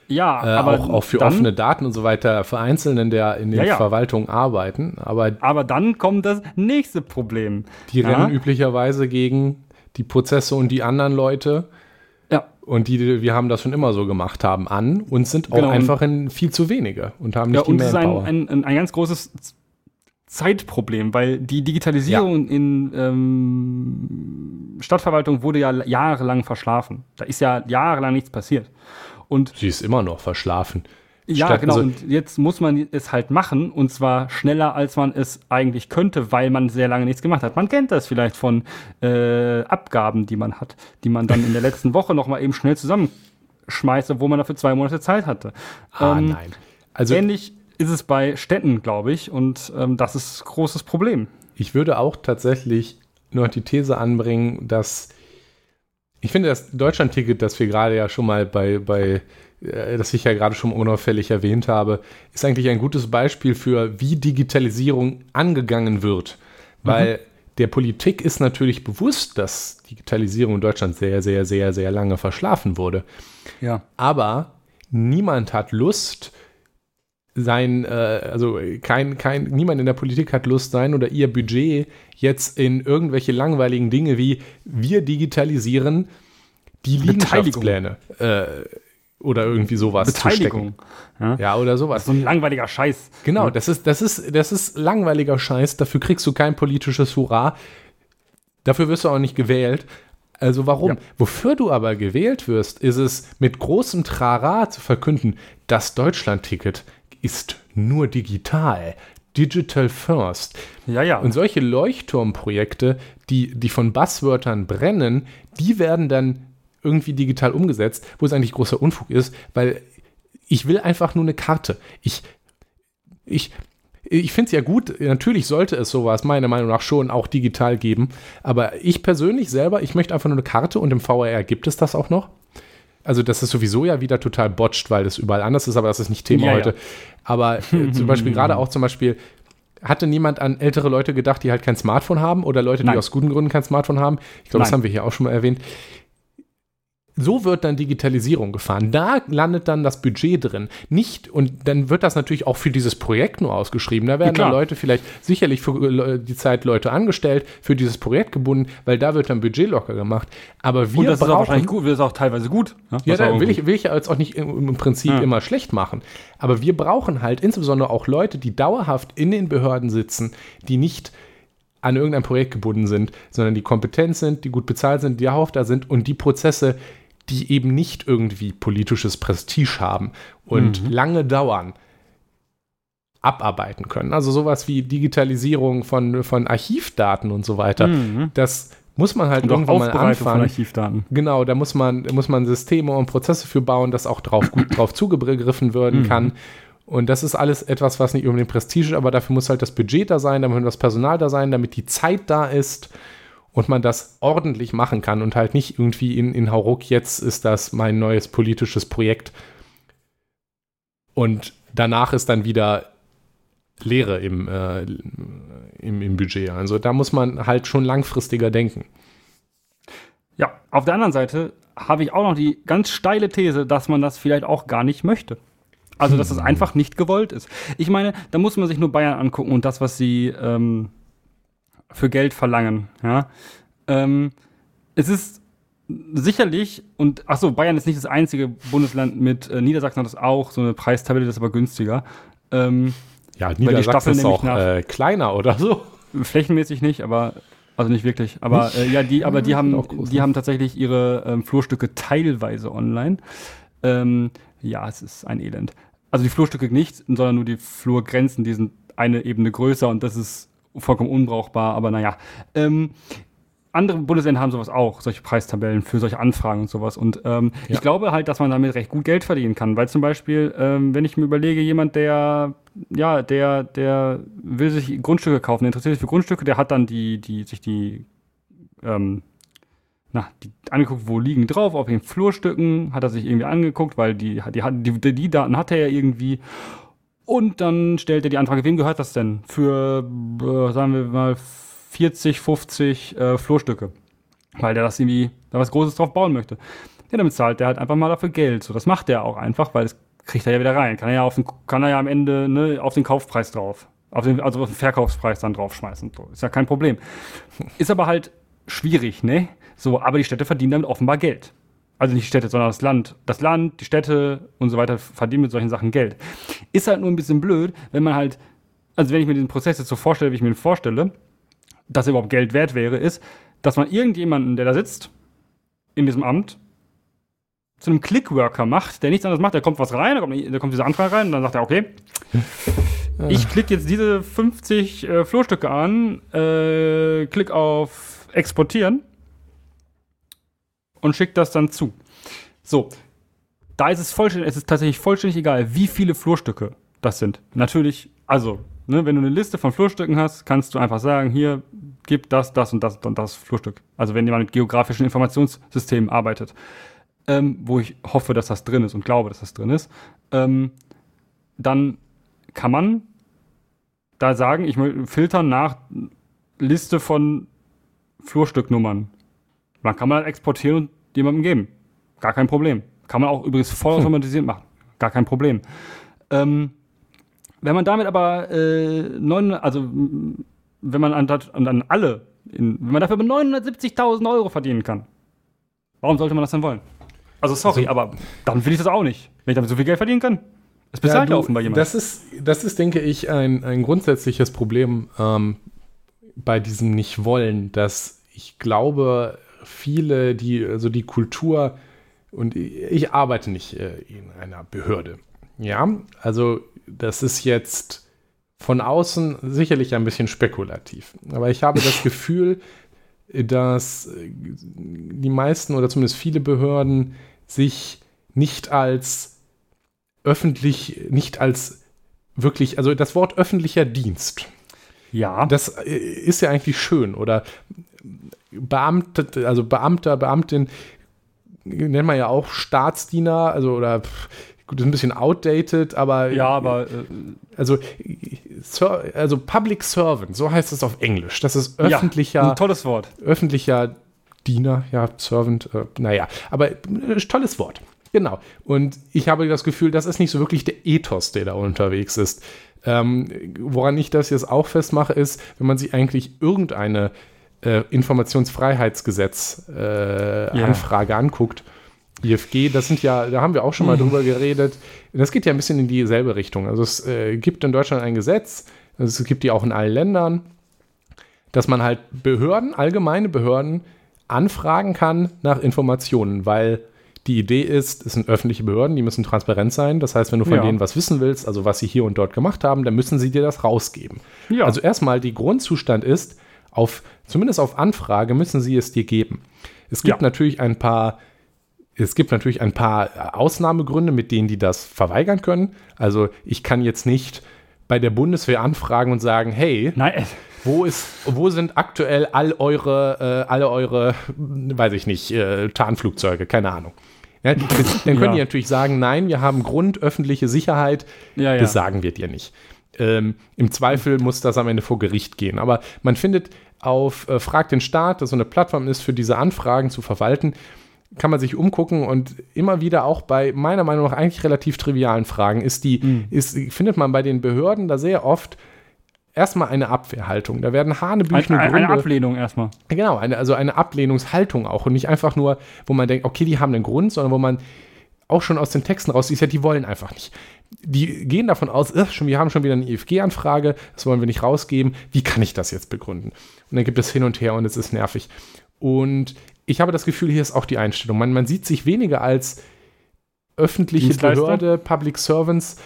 Ja, äh, aber auch, auch für dann, offene Daten und so weiter für Einzelne in der, in der ja, ja. Verwaltung arbeiten. Aber, aber dann kommt das nächste Problem. Die ja? rennen üblicherweise gegen die Prozesse und die anderen Leute. Ja. Und die, wir haben das schon immer so gemacht haben, an und sind auch genau. einfach in viel zu wenige und haben nicht ja, die und Manpower. Das ist ein, ein, ein ganz großes Zeitproblem, weil die Digitalisierung ja. in ähm, Stadtverwaltung wurde ja jahrelang verschlafen. Da ist ja jahrelang nichts passiert. Und Sie ist immer noch verschlafen. Ja, Statt, genau. Also, und jetzt muss man es halt machen und zwar schneller, als man es eigentlich könnte, weil man sehr lange nichts gemacht hat. Man kennt das vielleicht von äh, Abgaben, die man hat, die man dann in der letzten Woche noch mal eben schnell zusammenschmeißt, obwohl man dafür zwei Monate Zeit hatte. Ah, ähm, nein. Also ähnlich ist es bei Städten, glaube ich, und ähm, das ist ein großes Problem. Ich würde auch tatsächlich nur die These anbringen, dass ich finde, das Deutschland-Ticket, das wir gerade ja schon mal bei, bei äh, das ich ja gerade schon unauffällig erwähnt habe, ist eigentlich ein gutes Beispiel für, wie Digitalisierung angegangen wird. Weil mhm. der Politik ist natürlich bewusst, dass Digitalisierung in Deutschland sehr, sehr, sehr, sehr lange verschlafen wurde. Ja. Aber niemand hat Lust, sein, äh, also kein, kein, niemand in der Politik hat Lust, sein oder ihr Budget jetzt in irgendwelche langweiligen Dinge wie wir digitalisieren die Liegenschaftspläne äh, oder irgendwie sowas Beteiligung. Ja? ja, oder sowas. so ein langweiliger Scheiß. Genau, ja. das, ist, das, ist, das ist langweiliger Scheiß, dafür kriegst du kein politisches Hurra. Dafür wirst du auch nicht gewählt. Also warum? Ja. Wofür du aber gewählt wirst, ist es mit großem Trara zu verkünden, das Deutschland-Ticket ist nur digital. Digital First. Ja, ja. Und solche Leuchtturmprojekte, die, die von Buzzwörtern brennen, die werden dann irgendwie digital umgesetzt, wo es eigentlich großer Unfug ist, weil ich will einfach nur eine Karte. Ich, ich, ich finde es ja gut, natürlich sollte es sowas meiner Meinung nach schon auch digital geben, aber ich persönlich selber, ich möchte einfach nur eine Karte und im VR gibt es das auch noch. Also das ist sowieso ja wieder total botcht, weil das überall anders ist, aber das ist nicht Thema ja, heute. Ja. Aber äh, zum Beispiel gerade auch zum Beispiel, hatte niemand an ältere Leute gedacht, die halt kein Smartphone haben oder Leute, Nein. die aus guten Gründen kein Smartphone haben? Ich glaube, das haben wir hier auch schon mal erwähnt. So wird dann Digitalisierung gefahren. Da landet dann das Budget drin. Nicht, und dann wird das natürlich auch für dieses Projekt nur ausgeschrieben. Da werden ja, dann Leute vielleicht sicherlich für die Zeit Leute angestellt, für dieses Projekt gebunden, weil da wird dann Budget locker gemacht. Aber wir und das brauchen, ist auch wahrscheinlich gut, das ist auch teilweise gut. Ne? Ja, da will ich, will ich jetzt auch nicht im, Prinzip ja. immer schlecht machen. Aber wir brauchen halt insbesondere auch Leute, die dauerhaft in den Behörden sitzen, die nicht an irgendein Projekt gebunden sind, sondern die kompetent sind, die gut bezahlt sind, die dauerhaft da sind und die Prozesse die eben nicht irgendwie politisches Prestige haben und mhm. lange dauern, abarbeiten können. Also sowas wie Digitalisierung von, von Archivdaten und so weiter. Mhm. Das muss man halt und irgendwann mal anfangen. Von Archivdaten. Genau, da muss man, muss man Systeme und Prozesse für bauen, dass auch drauf gut drauf zugegriffen werden mhm. kann. Und das ist alles etwas, was nicht unbedingt Prestige ist, aber dafür muss halt das Budget da sein, damit das Personal da sein, damit die Zeit da ist und man das ordentlich machen kann und halt nicht irgendwie in, in Hauruck, jetzt ist das mein neues politisches Projekt und danach ist dann wieder Leere im, äh, im, im Budget. Also da muss man halt schon langfristiger denken. Ja, auf der anderen Seite habe ich auch noch die ganz steile These, dass man das vielleicht auch gar nicht möchte. Also, dass es hm. einfach nicht gewollt ist. Ich meine, da muss man sich nur Bayern angucken und das, was sie ähm, für Geld verlangen. Ja? Ähm, es ist sicherlich, und achso, Bayern ist nicht das einzige Bundesland mit äh, Niedersachsen hat das auch, so eine Preistabelle, das ist aber günstiger. Ähm, ja, Niedersachsen ist auch äh, kleiner oder so. Flächenmäßig nicht, aber also nicht wirklich. Aber äh, ja, die, aber die haben, die haben tatsächlich ihre ähm, Flurstücke teilweise online. Ähm, ja, es ist ein Elend. Also die Flurstücke nicht, sondern nur die Flurgrenzen, die sind eine Ebene größer und das ist vollkommen unbrauchbar, aber naja. Ähm, andere Bundesländer haben sowas auch, solche Preistabellen für solche Anfragen und sowas. Und ähm, ja. ich glaube halt, dass man damit recht gut Geld verdienen kann. Weil zum Beispiel, ähm, wenn ich mir überlege, jemand, der, ja, der, der will sich Grundstücke kaufen, der interessiert sich für Grundstücke, der hat dann die, die, sich die, ähm, na, die angeguckt, wo liegen drauf, auf den Flurstücken, hat er sich irgendwie angeguckt, weil die, die, die, die Daten hat er ja irgendwie. Und dann stellt er die Anfrage, wem gehört das denn? Für, äh, sagen wir mal, 40, 50 äh, Flurstücke. Weil der das irgendwie, da was Großes drauf bauen möchte. ja, dann zahlt der halt einfach mal dafür Geld. So, das macht er auch einfach, weil es kriegt er ja wieder rein. Kann er ja, auf den, kann er ja am Ende ne, auf den Kaufpreis drauf. Auf den, also auf den Verkaufspreis dann draufschmeißen. So, ist ja kein Problem. Ist aber halt schwierig, ne? So, aber die Städte verdienen damit offenbar Geld. Also nicht die Städte, sondern das Land. Das Land, die Städte und so weiter verdienen mit solchen Sachen Geld. Ist halt nur ein bisschen blöd, wenn man halt, also wenn ich mir diesen Prozess jetzt so vorstelle, wie ich mir ihn vorstelle, dass er überhaupt Geld wert wäre, ist, dass man irgendjemanden, der da sitzt, in diesem Amt, zu einem Clickworker macht, der nichts anderes macht, da kommt was rein, da kommt, da kommt diese Anfrage rein und dann sagt er, okay, ich klicke jetzt diese 50 äh, Flurstücke an, äh, klick auf Exportieren und schickt das dann zu. So, da ist es vollständig, es ist tatsächlich vollständig egal, wie viele Flurstücke das sind. Natürlich, also, ne, wenn du eine Liste von Flurstücken hast, kannst du einfach sagen, hier, gib das, das und das und das Flurstück. Also wenn jemand mit geografischen Informationssystemen arbeitet, ähm, wo ich hoffe, dass das drin ist und glaube, dass das drin ist, ähm, dann kann man da sagen, ich filtern nach Liste von Flurstücknummern. Dann kann man das exportieren und jemandem geben. Gar kein Problem. Kann man auch übrigens voll automatisiert machen. Gar kein Problem. Ähm, wenn man damit aber äh, neun, also wenn man an, an alle, in, wenn man dafür 970.000 Euro verdienen kann, warum sollte man das denn wollen? Also sorry, also, aber dann will ich das auch nicht. Wenn ich damit so viel Geld verdienen kann, es bezahlt ja, du, offenbar jemand. Das ist, das ist, denke ich, ein, ein grundsätzliches Problem ähm, bei diesem Nicht-Wollen, dass ich glaube, viele, die, also die Kultur, und ich arbeite nicht äh, in einer Behörde. Ja, also das ist jetzt von außen sicherlich ein bisschen spekulativ. Aber ich habe das Gefühl, dass die meisten oder zumindest viele Behörden sich nicht als öffentlich, nicht als wirklich, also das Wort öffentlicher Dienst. Ja. Das äh, ist ja eigentlich schön. Oder Beamte, also Beamter, Beamtin, nennt man ja auch Staatsdiener, also oder gut, ist ein bisschen outdated, aber. Ja, aber. Äh, also, also Public Servant, so heißt es auf Englisch. Das ist öffentlicher. Ja, ein tolles Wort. Öffentlicher Diener, ja, Servant, äh, naja, aber äh, tolles Wort. Genau. Und ich habe das Gefühl, das ist nicht so wirklich der Ethos, der da unterwegs ist. Ähm, woran ich das jetzt auch festmache, ist, wenn man sich eigentlich irgendeine äh, Informationsfreiheitsgesetz äh, ja. Anfrage anguckt, IFG, das sind ja, da haben wir auch schon mal drüber geredet. Das geht ja ein bisschen in dieselbe Richtung. Also es äh, gibt in Deutschland ein Gesetz, also es gibt die auch in allen Ländern, dass man halt Behörden, allgemeine Behörden, anfragen kann nach Informationen, weil die Idee ist, es sind öffentliche Behörden, die müssen transparent sein. Das heißt, wenn du von ja. denen was wissen willst, also was sie hier und dort gemacht haben, dann müssen sie dir das rausgeben. Ja. Also erstmal, die Grundzustand ist, auf, zumindest auf Anfrage müssen sie es dir geben. Es gibt ja. natürlich ein paar, es gibt natürlich ein paar Ausnahmegründe, mit denen die das verweigern können. Also ich kann jetzt nicht bei der Bundeswehr anfragen und sagen, hey, Nein. Wo, ist, wo sind aktuell all eure, äh, alle eure, weiß ich nicht, äh, Tarnflugzeuge, keine Ahnung. Ja, dann können ja. die natürlich sagen, nein, wir haben Grund öffentliche Sicherheit. Ja, das sagen wir dir nicht. Ähm, Im Zweifel muss das am Ende vor Gericht gehen. Aber man findet auf äh, Frag den Staat, das so eine Plattform ist, für diese Anfragen zu verwalten, kann man sich umgucken und immer wieder auch bei meiner Meinung nach eigentlich relativ trivialen Fragen ist die, mhm. ist, findet man bei den Behörden da sehr oft erstmal eine Abwehrhaltung. Da werden hanebüchene ein, Gründe. Eine Ablehnung erstmal. Genau, eine, also eine Ablehnungshaltung auch und nicht einfach nur, wo man denkt, okay, die haben einen Grund, sondern wo man auch schon aus den Texten raus ist ja, die wollen einfach nicht. Die gehen davon aus, schon, wir haben schon wieder eine IFG-Anfrage, das wollen wir nicht rausgeben. Wie kann ich das jetzt begründen? Und dann gibt es hin und her und es ist nervig. Und ich habe das Gefühl, hier ist auch die Einstellung. Man, man sieht sich weniger als öffentliche Behörde, Public Servants,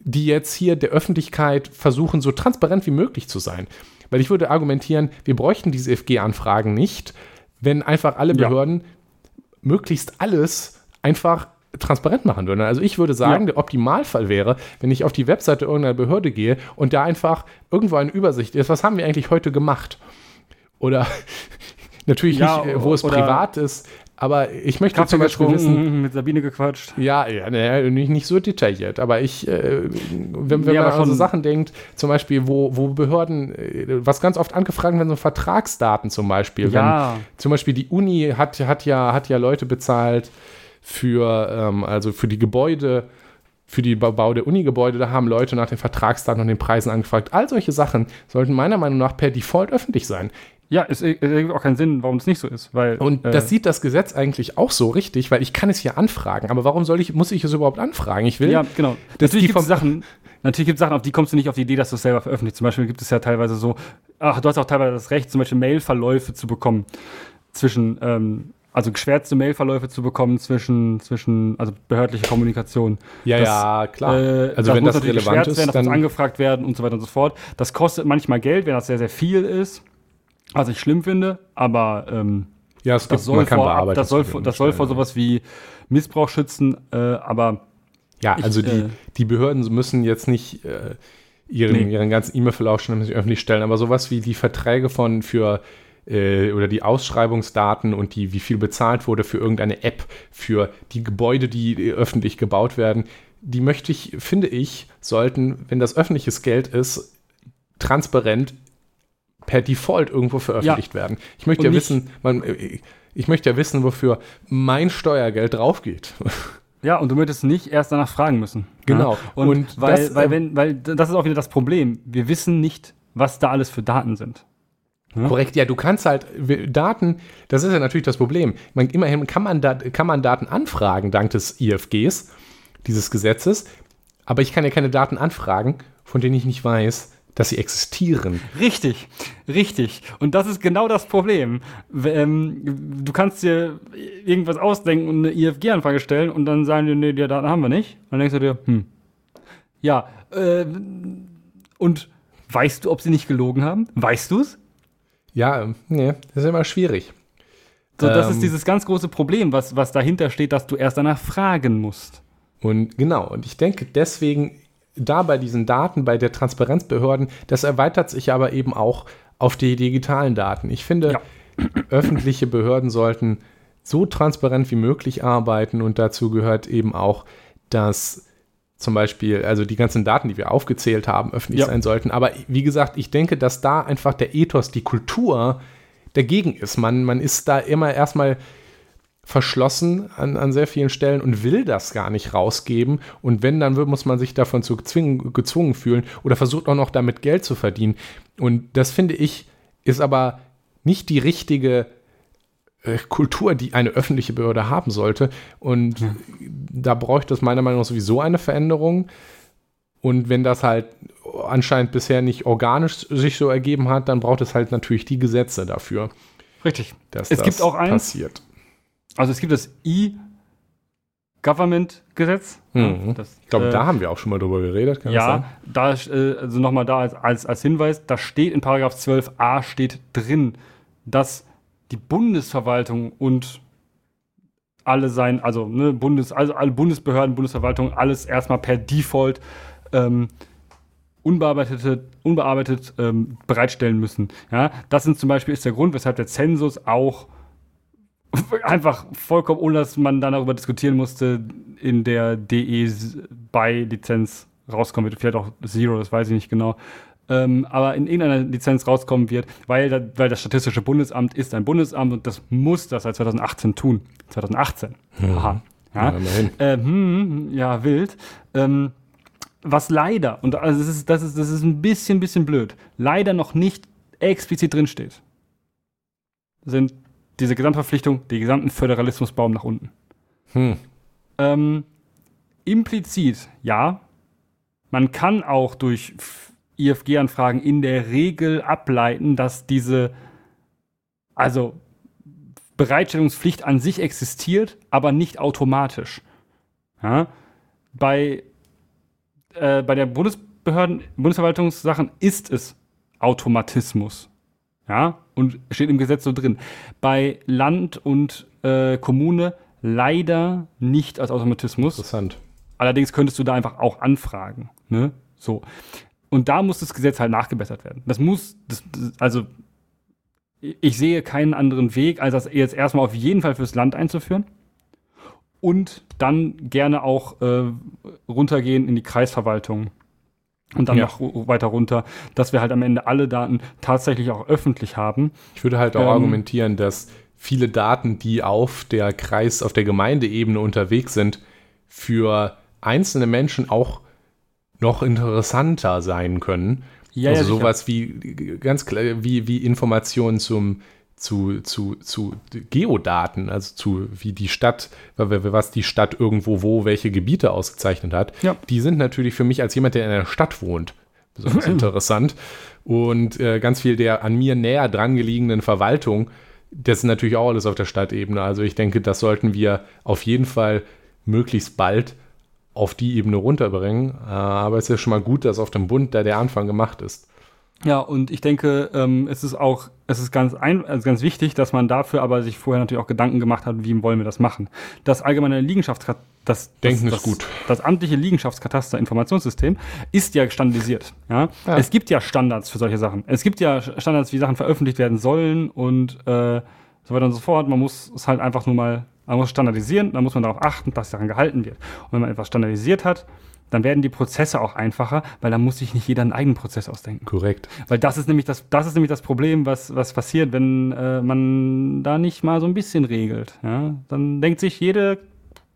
die jetzt hier der Öffentlichkeit versuchen, so transparent wie möglich zu sein. Weil ich würde argumentieren, wir bräuchten diese FG-Anfragen nicht, wenn einfach alle Behörden ja. möglichst alles einfach transparent machen würden. Also ich würde sagen, ja. der Optimalfall wäre, wenn ich auf die Webseite irgendeiner Behörde gehe und da einfach irgendwo eine Übersicht ist, was haben wir eigentlich heute gemacht? Oder natürlich ja, nicht, wo es privat ist, aber ich möchte zum Beispiel wissen. Mit Sabine gequatscht. Ja, ja ne, nicht, nicht so detailliert. Aber ich, äh, wenn, wenn ja, man an so Sachen denkt, zum Beispiel, wo, wo Behörden, äh, was ganz oft angefragt werden, so Vertragsdaten zum Beispiel. Ja. Wenn, zum Beispiel die Uni hat, hat, ja, hat ja Leute bezahlt für, ähm, also für die Gebäude, für den Bau der Unigebäude, da haben Leute nach den Vertragsdaten und den Preisen angefragt. All solche Sachen sollten meiner Meinung nach per Default öffentlich sein. Ja, es ergibt auch keinen Sinn, warum es nicht so ist. Weil, und äh, das sieht das Gesetz eigentlich auch so richtig, weil ich kann es hier anfragen. Aber warum soll ich, muss ich es überhaupt anfragen? Ich will. Ja, genau. Natürlich gibt es Sachen, natürlich gibt Sachen, auf die kommst du nicht auf die Idee, dass du es selber veröffentlichst. Zum Beispiel gibt es ja teilweise so, ach, du hast auch teilweise das Recht, zum Beispiel Mailverläufe zu bekommen zwischen, ähm, also geschwärzte Mailverläufe zu bekommen zwischen, zwischen also behördliche Kommunikation. Ja, das, ja, klar. Äh, also wenn das relevant ist, werden, das dann muss angefragt werden und so weiter und so fort. Das kostet manchmal Geld, wenn das sehr, sehr viel ist was ich schlimm finde, aber ähm, ja, es das, soll vor, das soll, das soll vor sowas wie Missbrauch schützen, äh, aber ja, also ich, die, äh, die Behörden müssen jetzt nicht äh, ihren, nee. ihren ganzen E-Mail-Verlauf schon öffentlich stellen, aber sowas wie die Verträge von für äh, oder die Ausschreibungsdaten und die, wie viel bezahlt wurde für irgendeine App, für die Gebäude, die öffentlich gebaut werden, die möchte ich, finde ich, sollten, wenn das öffentliches Geld ist, transparent per Default irgendwo veröffentlicht ja. werden. Ich möchte Und ja wissen, man, ich möchte ja wissen, wofür mein Steuergeld draufgeht. Ja, und du möchtest nicht erst danach fragen müssen. Genau. Ja? Und, und, weil, das, weil, ähm, wenn, weil das ist auch wieder das Problem. Wir wissen nicht, was da alles für Daten sind. Ja? Korrekt, ja, du kannst halt Daten, das ist ja natürlich das Problem. Man, immerhin kann man, da, kann man Daten anfragen dank des IFGs, dieses Gesetzes, aber ich kann ja keine Daten anfragen, von denen ich nicht weiß, dass sie existieren. Richtig, richtig. Und das ist genau das Problem. Ähm, du kannst dir irgendwas ausdenken und eine IFG-Anfrage stellen und dann sagen die, nee, die Daten haben wir nicht. Und dann denkst du dir, hm, ja, äh, und weißt du, ob sie nicht gelogen haben? Weißt du es? Ja, nee, das ist immer schwierig. So, das ähm, ist dieses ganz große Problem, was, was dahinter steht, dass du erst danach fragen musst. Und genau, und ich denke, deswegen da bei diesen Daten, bei der Transparenzbehörden, das erweitert sich aber eben auch auf die digitalen Daten. Ich finde, ja. öffentliche Behörden sollten so transparent wie möglich arbeiten und dazu gehört eben auch, dass zum Beispiel, also die ganzen Daten, die wir aufgezählt haben, öffentlich ja. sein sollten. Aber wie gesagt, ich denke, dass da einfach der Ethos, die Kultur dagegen ist. Man, man ist da immer erstmal verschlossen an, an sehr vielen Stellen und will das gar nicht rausgeben. Und wenn, dann wird, muss man sich davon zu zwingen, gezwungen fühlen oder versucht auch noch damit Geld zu verdienen. Und das finde ich, ist aber nicht die richtige Kultur, die eine öffentliche Behörde haben sollte. Und mhm. da bräuchte es meiner Meinung nach sowieso eine Veränderung. Und wenn das halt anscheinend bisher nicht organisch sich so ergeben hat, dann braucht es halt natürlich die Gesetze dafür. Richtig. Dass es das gibt auch eins, passiert. Also es gibt das E-Government-Gesetz. Mhm. ich glaube, äh, da haben wir auch schon mal drüber geredet. ja, da, äh, also nochmal da als, als, als Hinweis, da steht in Paragraph 12a steht drin, dass die Bundesverwaltung und alle sein, also ne, Bundes, also alle Bundesbehörden, Bundesverwaltung, alles erstmal per Default ähm, unbearbeitete, unbearbeitet ähm, bereitstellen müssen. Ja, das sind zum Beispiel ist der Grund, weshalb der Zensus auch einfach vollkommen, ohne dass man dann darüber diskutieren musste, in der DE bei Lizenz rauskommen wird. Vielleicht auch Zero, das weiß ich nicht genau. Ähm, aber in irgendeiner Lizenz rauskommen wird, weil, weil das Statistische Bundesamt ist ein Bundesamt und das muss das seit 2018 tun. 2018. Hm. Aha. Ja, ja, äh, hm, ja wild. Ähm, was leider, und also das, ist, das, ist, das ist ein bisschen, bisschen blöd, leider noch nicht explizit drinsteht, sind diese Gesamtverpflichtung, den gesamten Föderalismusbaum nach unten. Hm. Ähm, implizit, ja. Man kann auch durch IFG-Anfragen in der Regel ableiten, dass diese, also Bereitstellungspflicht an sich existiert, aber nicht automatisch. Ja? Bei, äh, bei der Bundesbehörden, Bundesverwaltungssachen ist es Automatismus. Ja, und steht im Gesetz so drin. Bei Land und äh, Kommune leider nicht als Automatismus. Interessant. Allerdings könntest du da einfach auch anfragen. Ne? So. Und da muss das Gesetz halt nachgebessert werden. Das muss, das, das, also ich sehe keinen anderen Weg, als das jetzt erstmal auf jeden Fall fürs Land einzuführen und dann gerne auch äh, runtergehen in die Kreisverwaltung und dann ja. noch weiter runter, dass wir halt am Ende alle Daten tatsächlich auch öffentlich haben. Ich würde halt auch ähm, argumentieren, dass viele Daten, die auf der Kreis, auf der Gemeindeebene unterwegs sind, für einzelne Menschen auch noch interessanter sein können. Ja, also ja, sowas wie ganz klar, wie, wie Informationen zum zu, zu, zu Geodaten, also zu wie die Stadt, was die Stadt irgendwo wo, welche Gebiete ausgezeichnet hat, ja. die sind natürlich für mich als jemand, der in einer Stadt wohnt, besonders interessant. Und äh, ganz viel der an mir näher dran gelegenen Verwaltung, das ist natürlich auch alles auf der Stadtebene. Also ich denke, das sollten wir auf jeden Fall möglichst bald auf die Ebene runterbringen. Äh, aber es ist ja schon mal gut, dass auf dem Bund da der Anfang gemacht ist. Ja, und ich denke, ähm, es ist auch, es ist ganz, ein, also ganz wichtig, dass man dafür aber sich vorher natürlich auch Gedanken gemacht hat, wie wollen wir das machen. Das allgemeine Liegenschaftskataster, das, Denken das, ist gut. Das amtliche Liegenschaftskataster-Informationssystem ist ja standardisiert. Ja? ja? Es gibt ja Standards für solche Sachen. Es gibt ja Standards, wie Sachen veröffentlicht werden sollen und äh, so weiter und so fort. Man muss es halt einfach nur mal, man muss standardisieren, dann muss man darauf achten, dass daran gehalten wird. Und wenn man etwas standardisiert hat, dann werden die Prozesse auch einfacher, weil dann muss sich nicht jeder einen eigenen Prozess ausdenken. Korrekt. Weil das ist nämlich das, das ist nämlich das Problem, was, was passiert, wenn äh, man da nicht mal so ein bisschen regelt. Ja? Dann denkt sich jede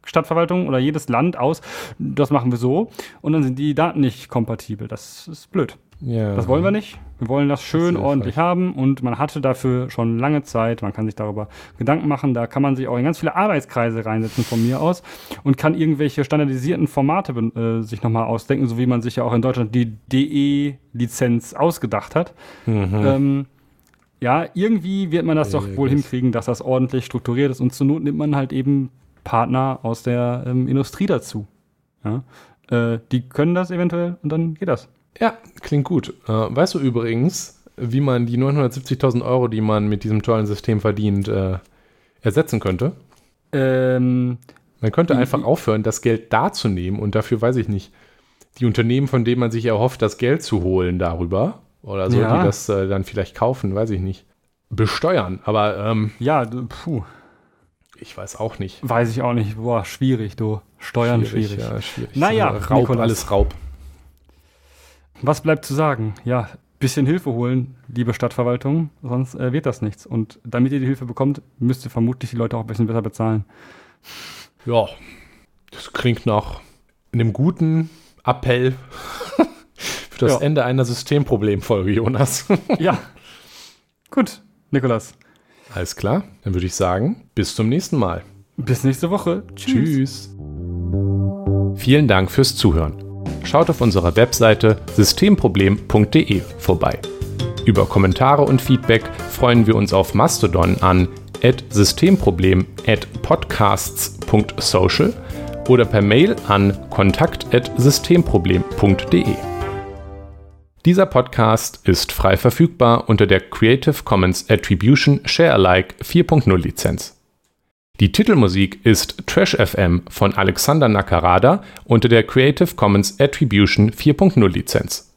Stadtverwaltung oder jedes Land aus, das machen wir so und dann sind die Daten nicht kompatibel. Das ist blöd. Ja. Das wollen wir nicht. Wir wollen das schön das ordentlich haben und man hatte dafür schon lange Zeit. Man kann sich darüber Gedanken machen. Da kann man sich auch in ganz viele Arbeitskreise reinsetzen von mir aus und kann irgendwelche standardisierten Formate äh, sich nochmal ausdenken, so wie man sich ja auch in Deutschland die DE-Lizenz ausgedacht hat. Mhm. Ähm, ja, irgendwie wird man das ja, doch wohl hinkriegen, dass das ordentlich strukturiert ist und zur Not nimmt man halt eben Partner aus der ähm, Industrie dazu. Ja? Äh, die können das eventuell und dann geht das. Ja, klingt gut. Äh, weißt du übrigens, wie man die 970.000 Euro, die man mit diesem tollen System verdient, äh, ersetzen könnte? Ähm, man könnte einfach aufhören, das Geld da zu nehmen und dafür, weiß ich nicht, die Unternehmen, von denen man sich erhofft, das Geld zu holen darüber oder so, ja. die das äh, dann vielleicht kaufen, weiß ich nicht, besteuern. Aber ähm, ja, puh. Ich weiß auch nicht. Weiß ich auch nicht. Boah, schwierig, du. Steuern schwierig. schwierig. Ja, schwierig. Naja, Raub, Nikolas. alles Raub. Was bleibt zu sagen? Ja, bisschen Hilfe holen, liebe Stadtverwaltung, sonst äh, wird das nichts. Und damit ihr die Hilfe bekommt, müsst ihr vermutlich die Leute auch ein bisschen besser bezahlen. Ja, das klingt nach einem guten Appell für das ja. Ende einer Systemproblemfolge, Jonas. ja, gut, Nikolas. Alles klar, dann würde ich sagen, bis zum nächsten Mal. Bis nächste Woche. Tschüss. Tschüss. Vielen Dank fürs Zuhören schaut auf unserer Webseite systemproblem.de vorbei. Über Kommentare und Feedback freuen wir uns auf Mastodon an systemproblem@podcasts.social oder per Mail an kontakt@systemproblem.de. Dieser Podcast ist frei verfügbar unter der Creative Commons Attribution Share Alike 4.0 Lizenz. Die Titelmusik ist Trash FM von Alexander Nakarada unter der Creative Commons Attribution 4.0 Lizenz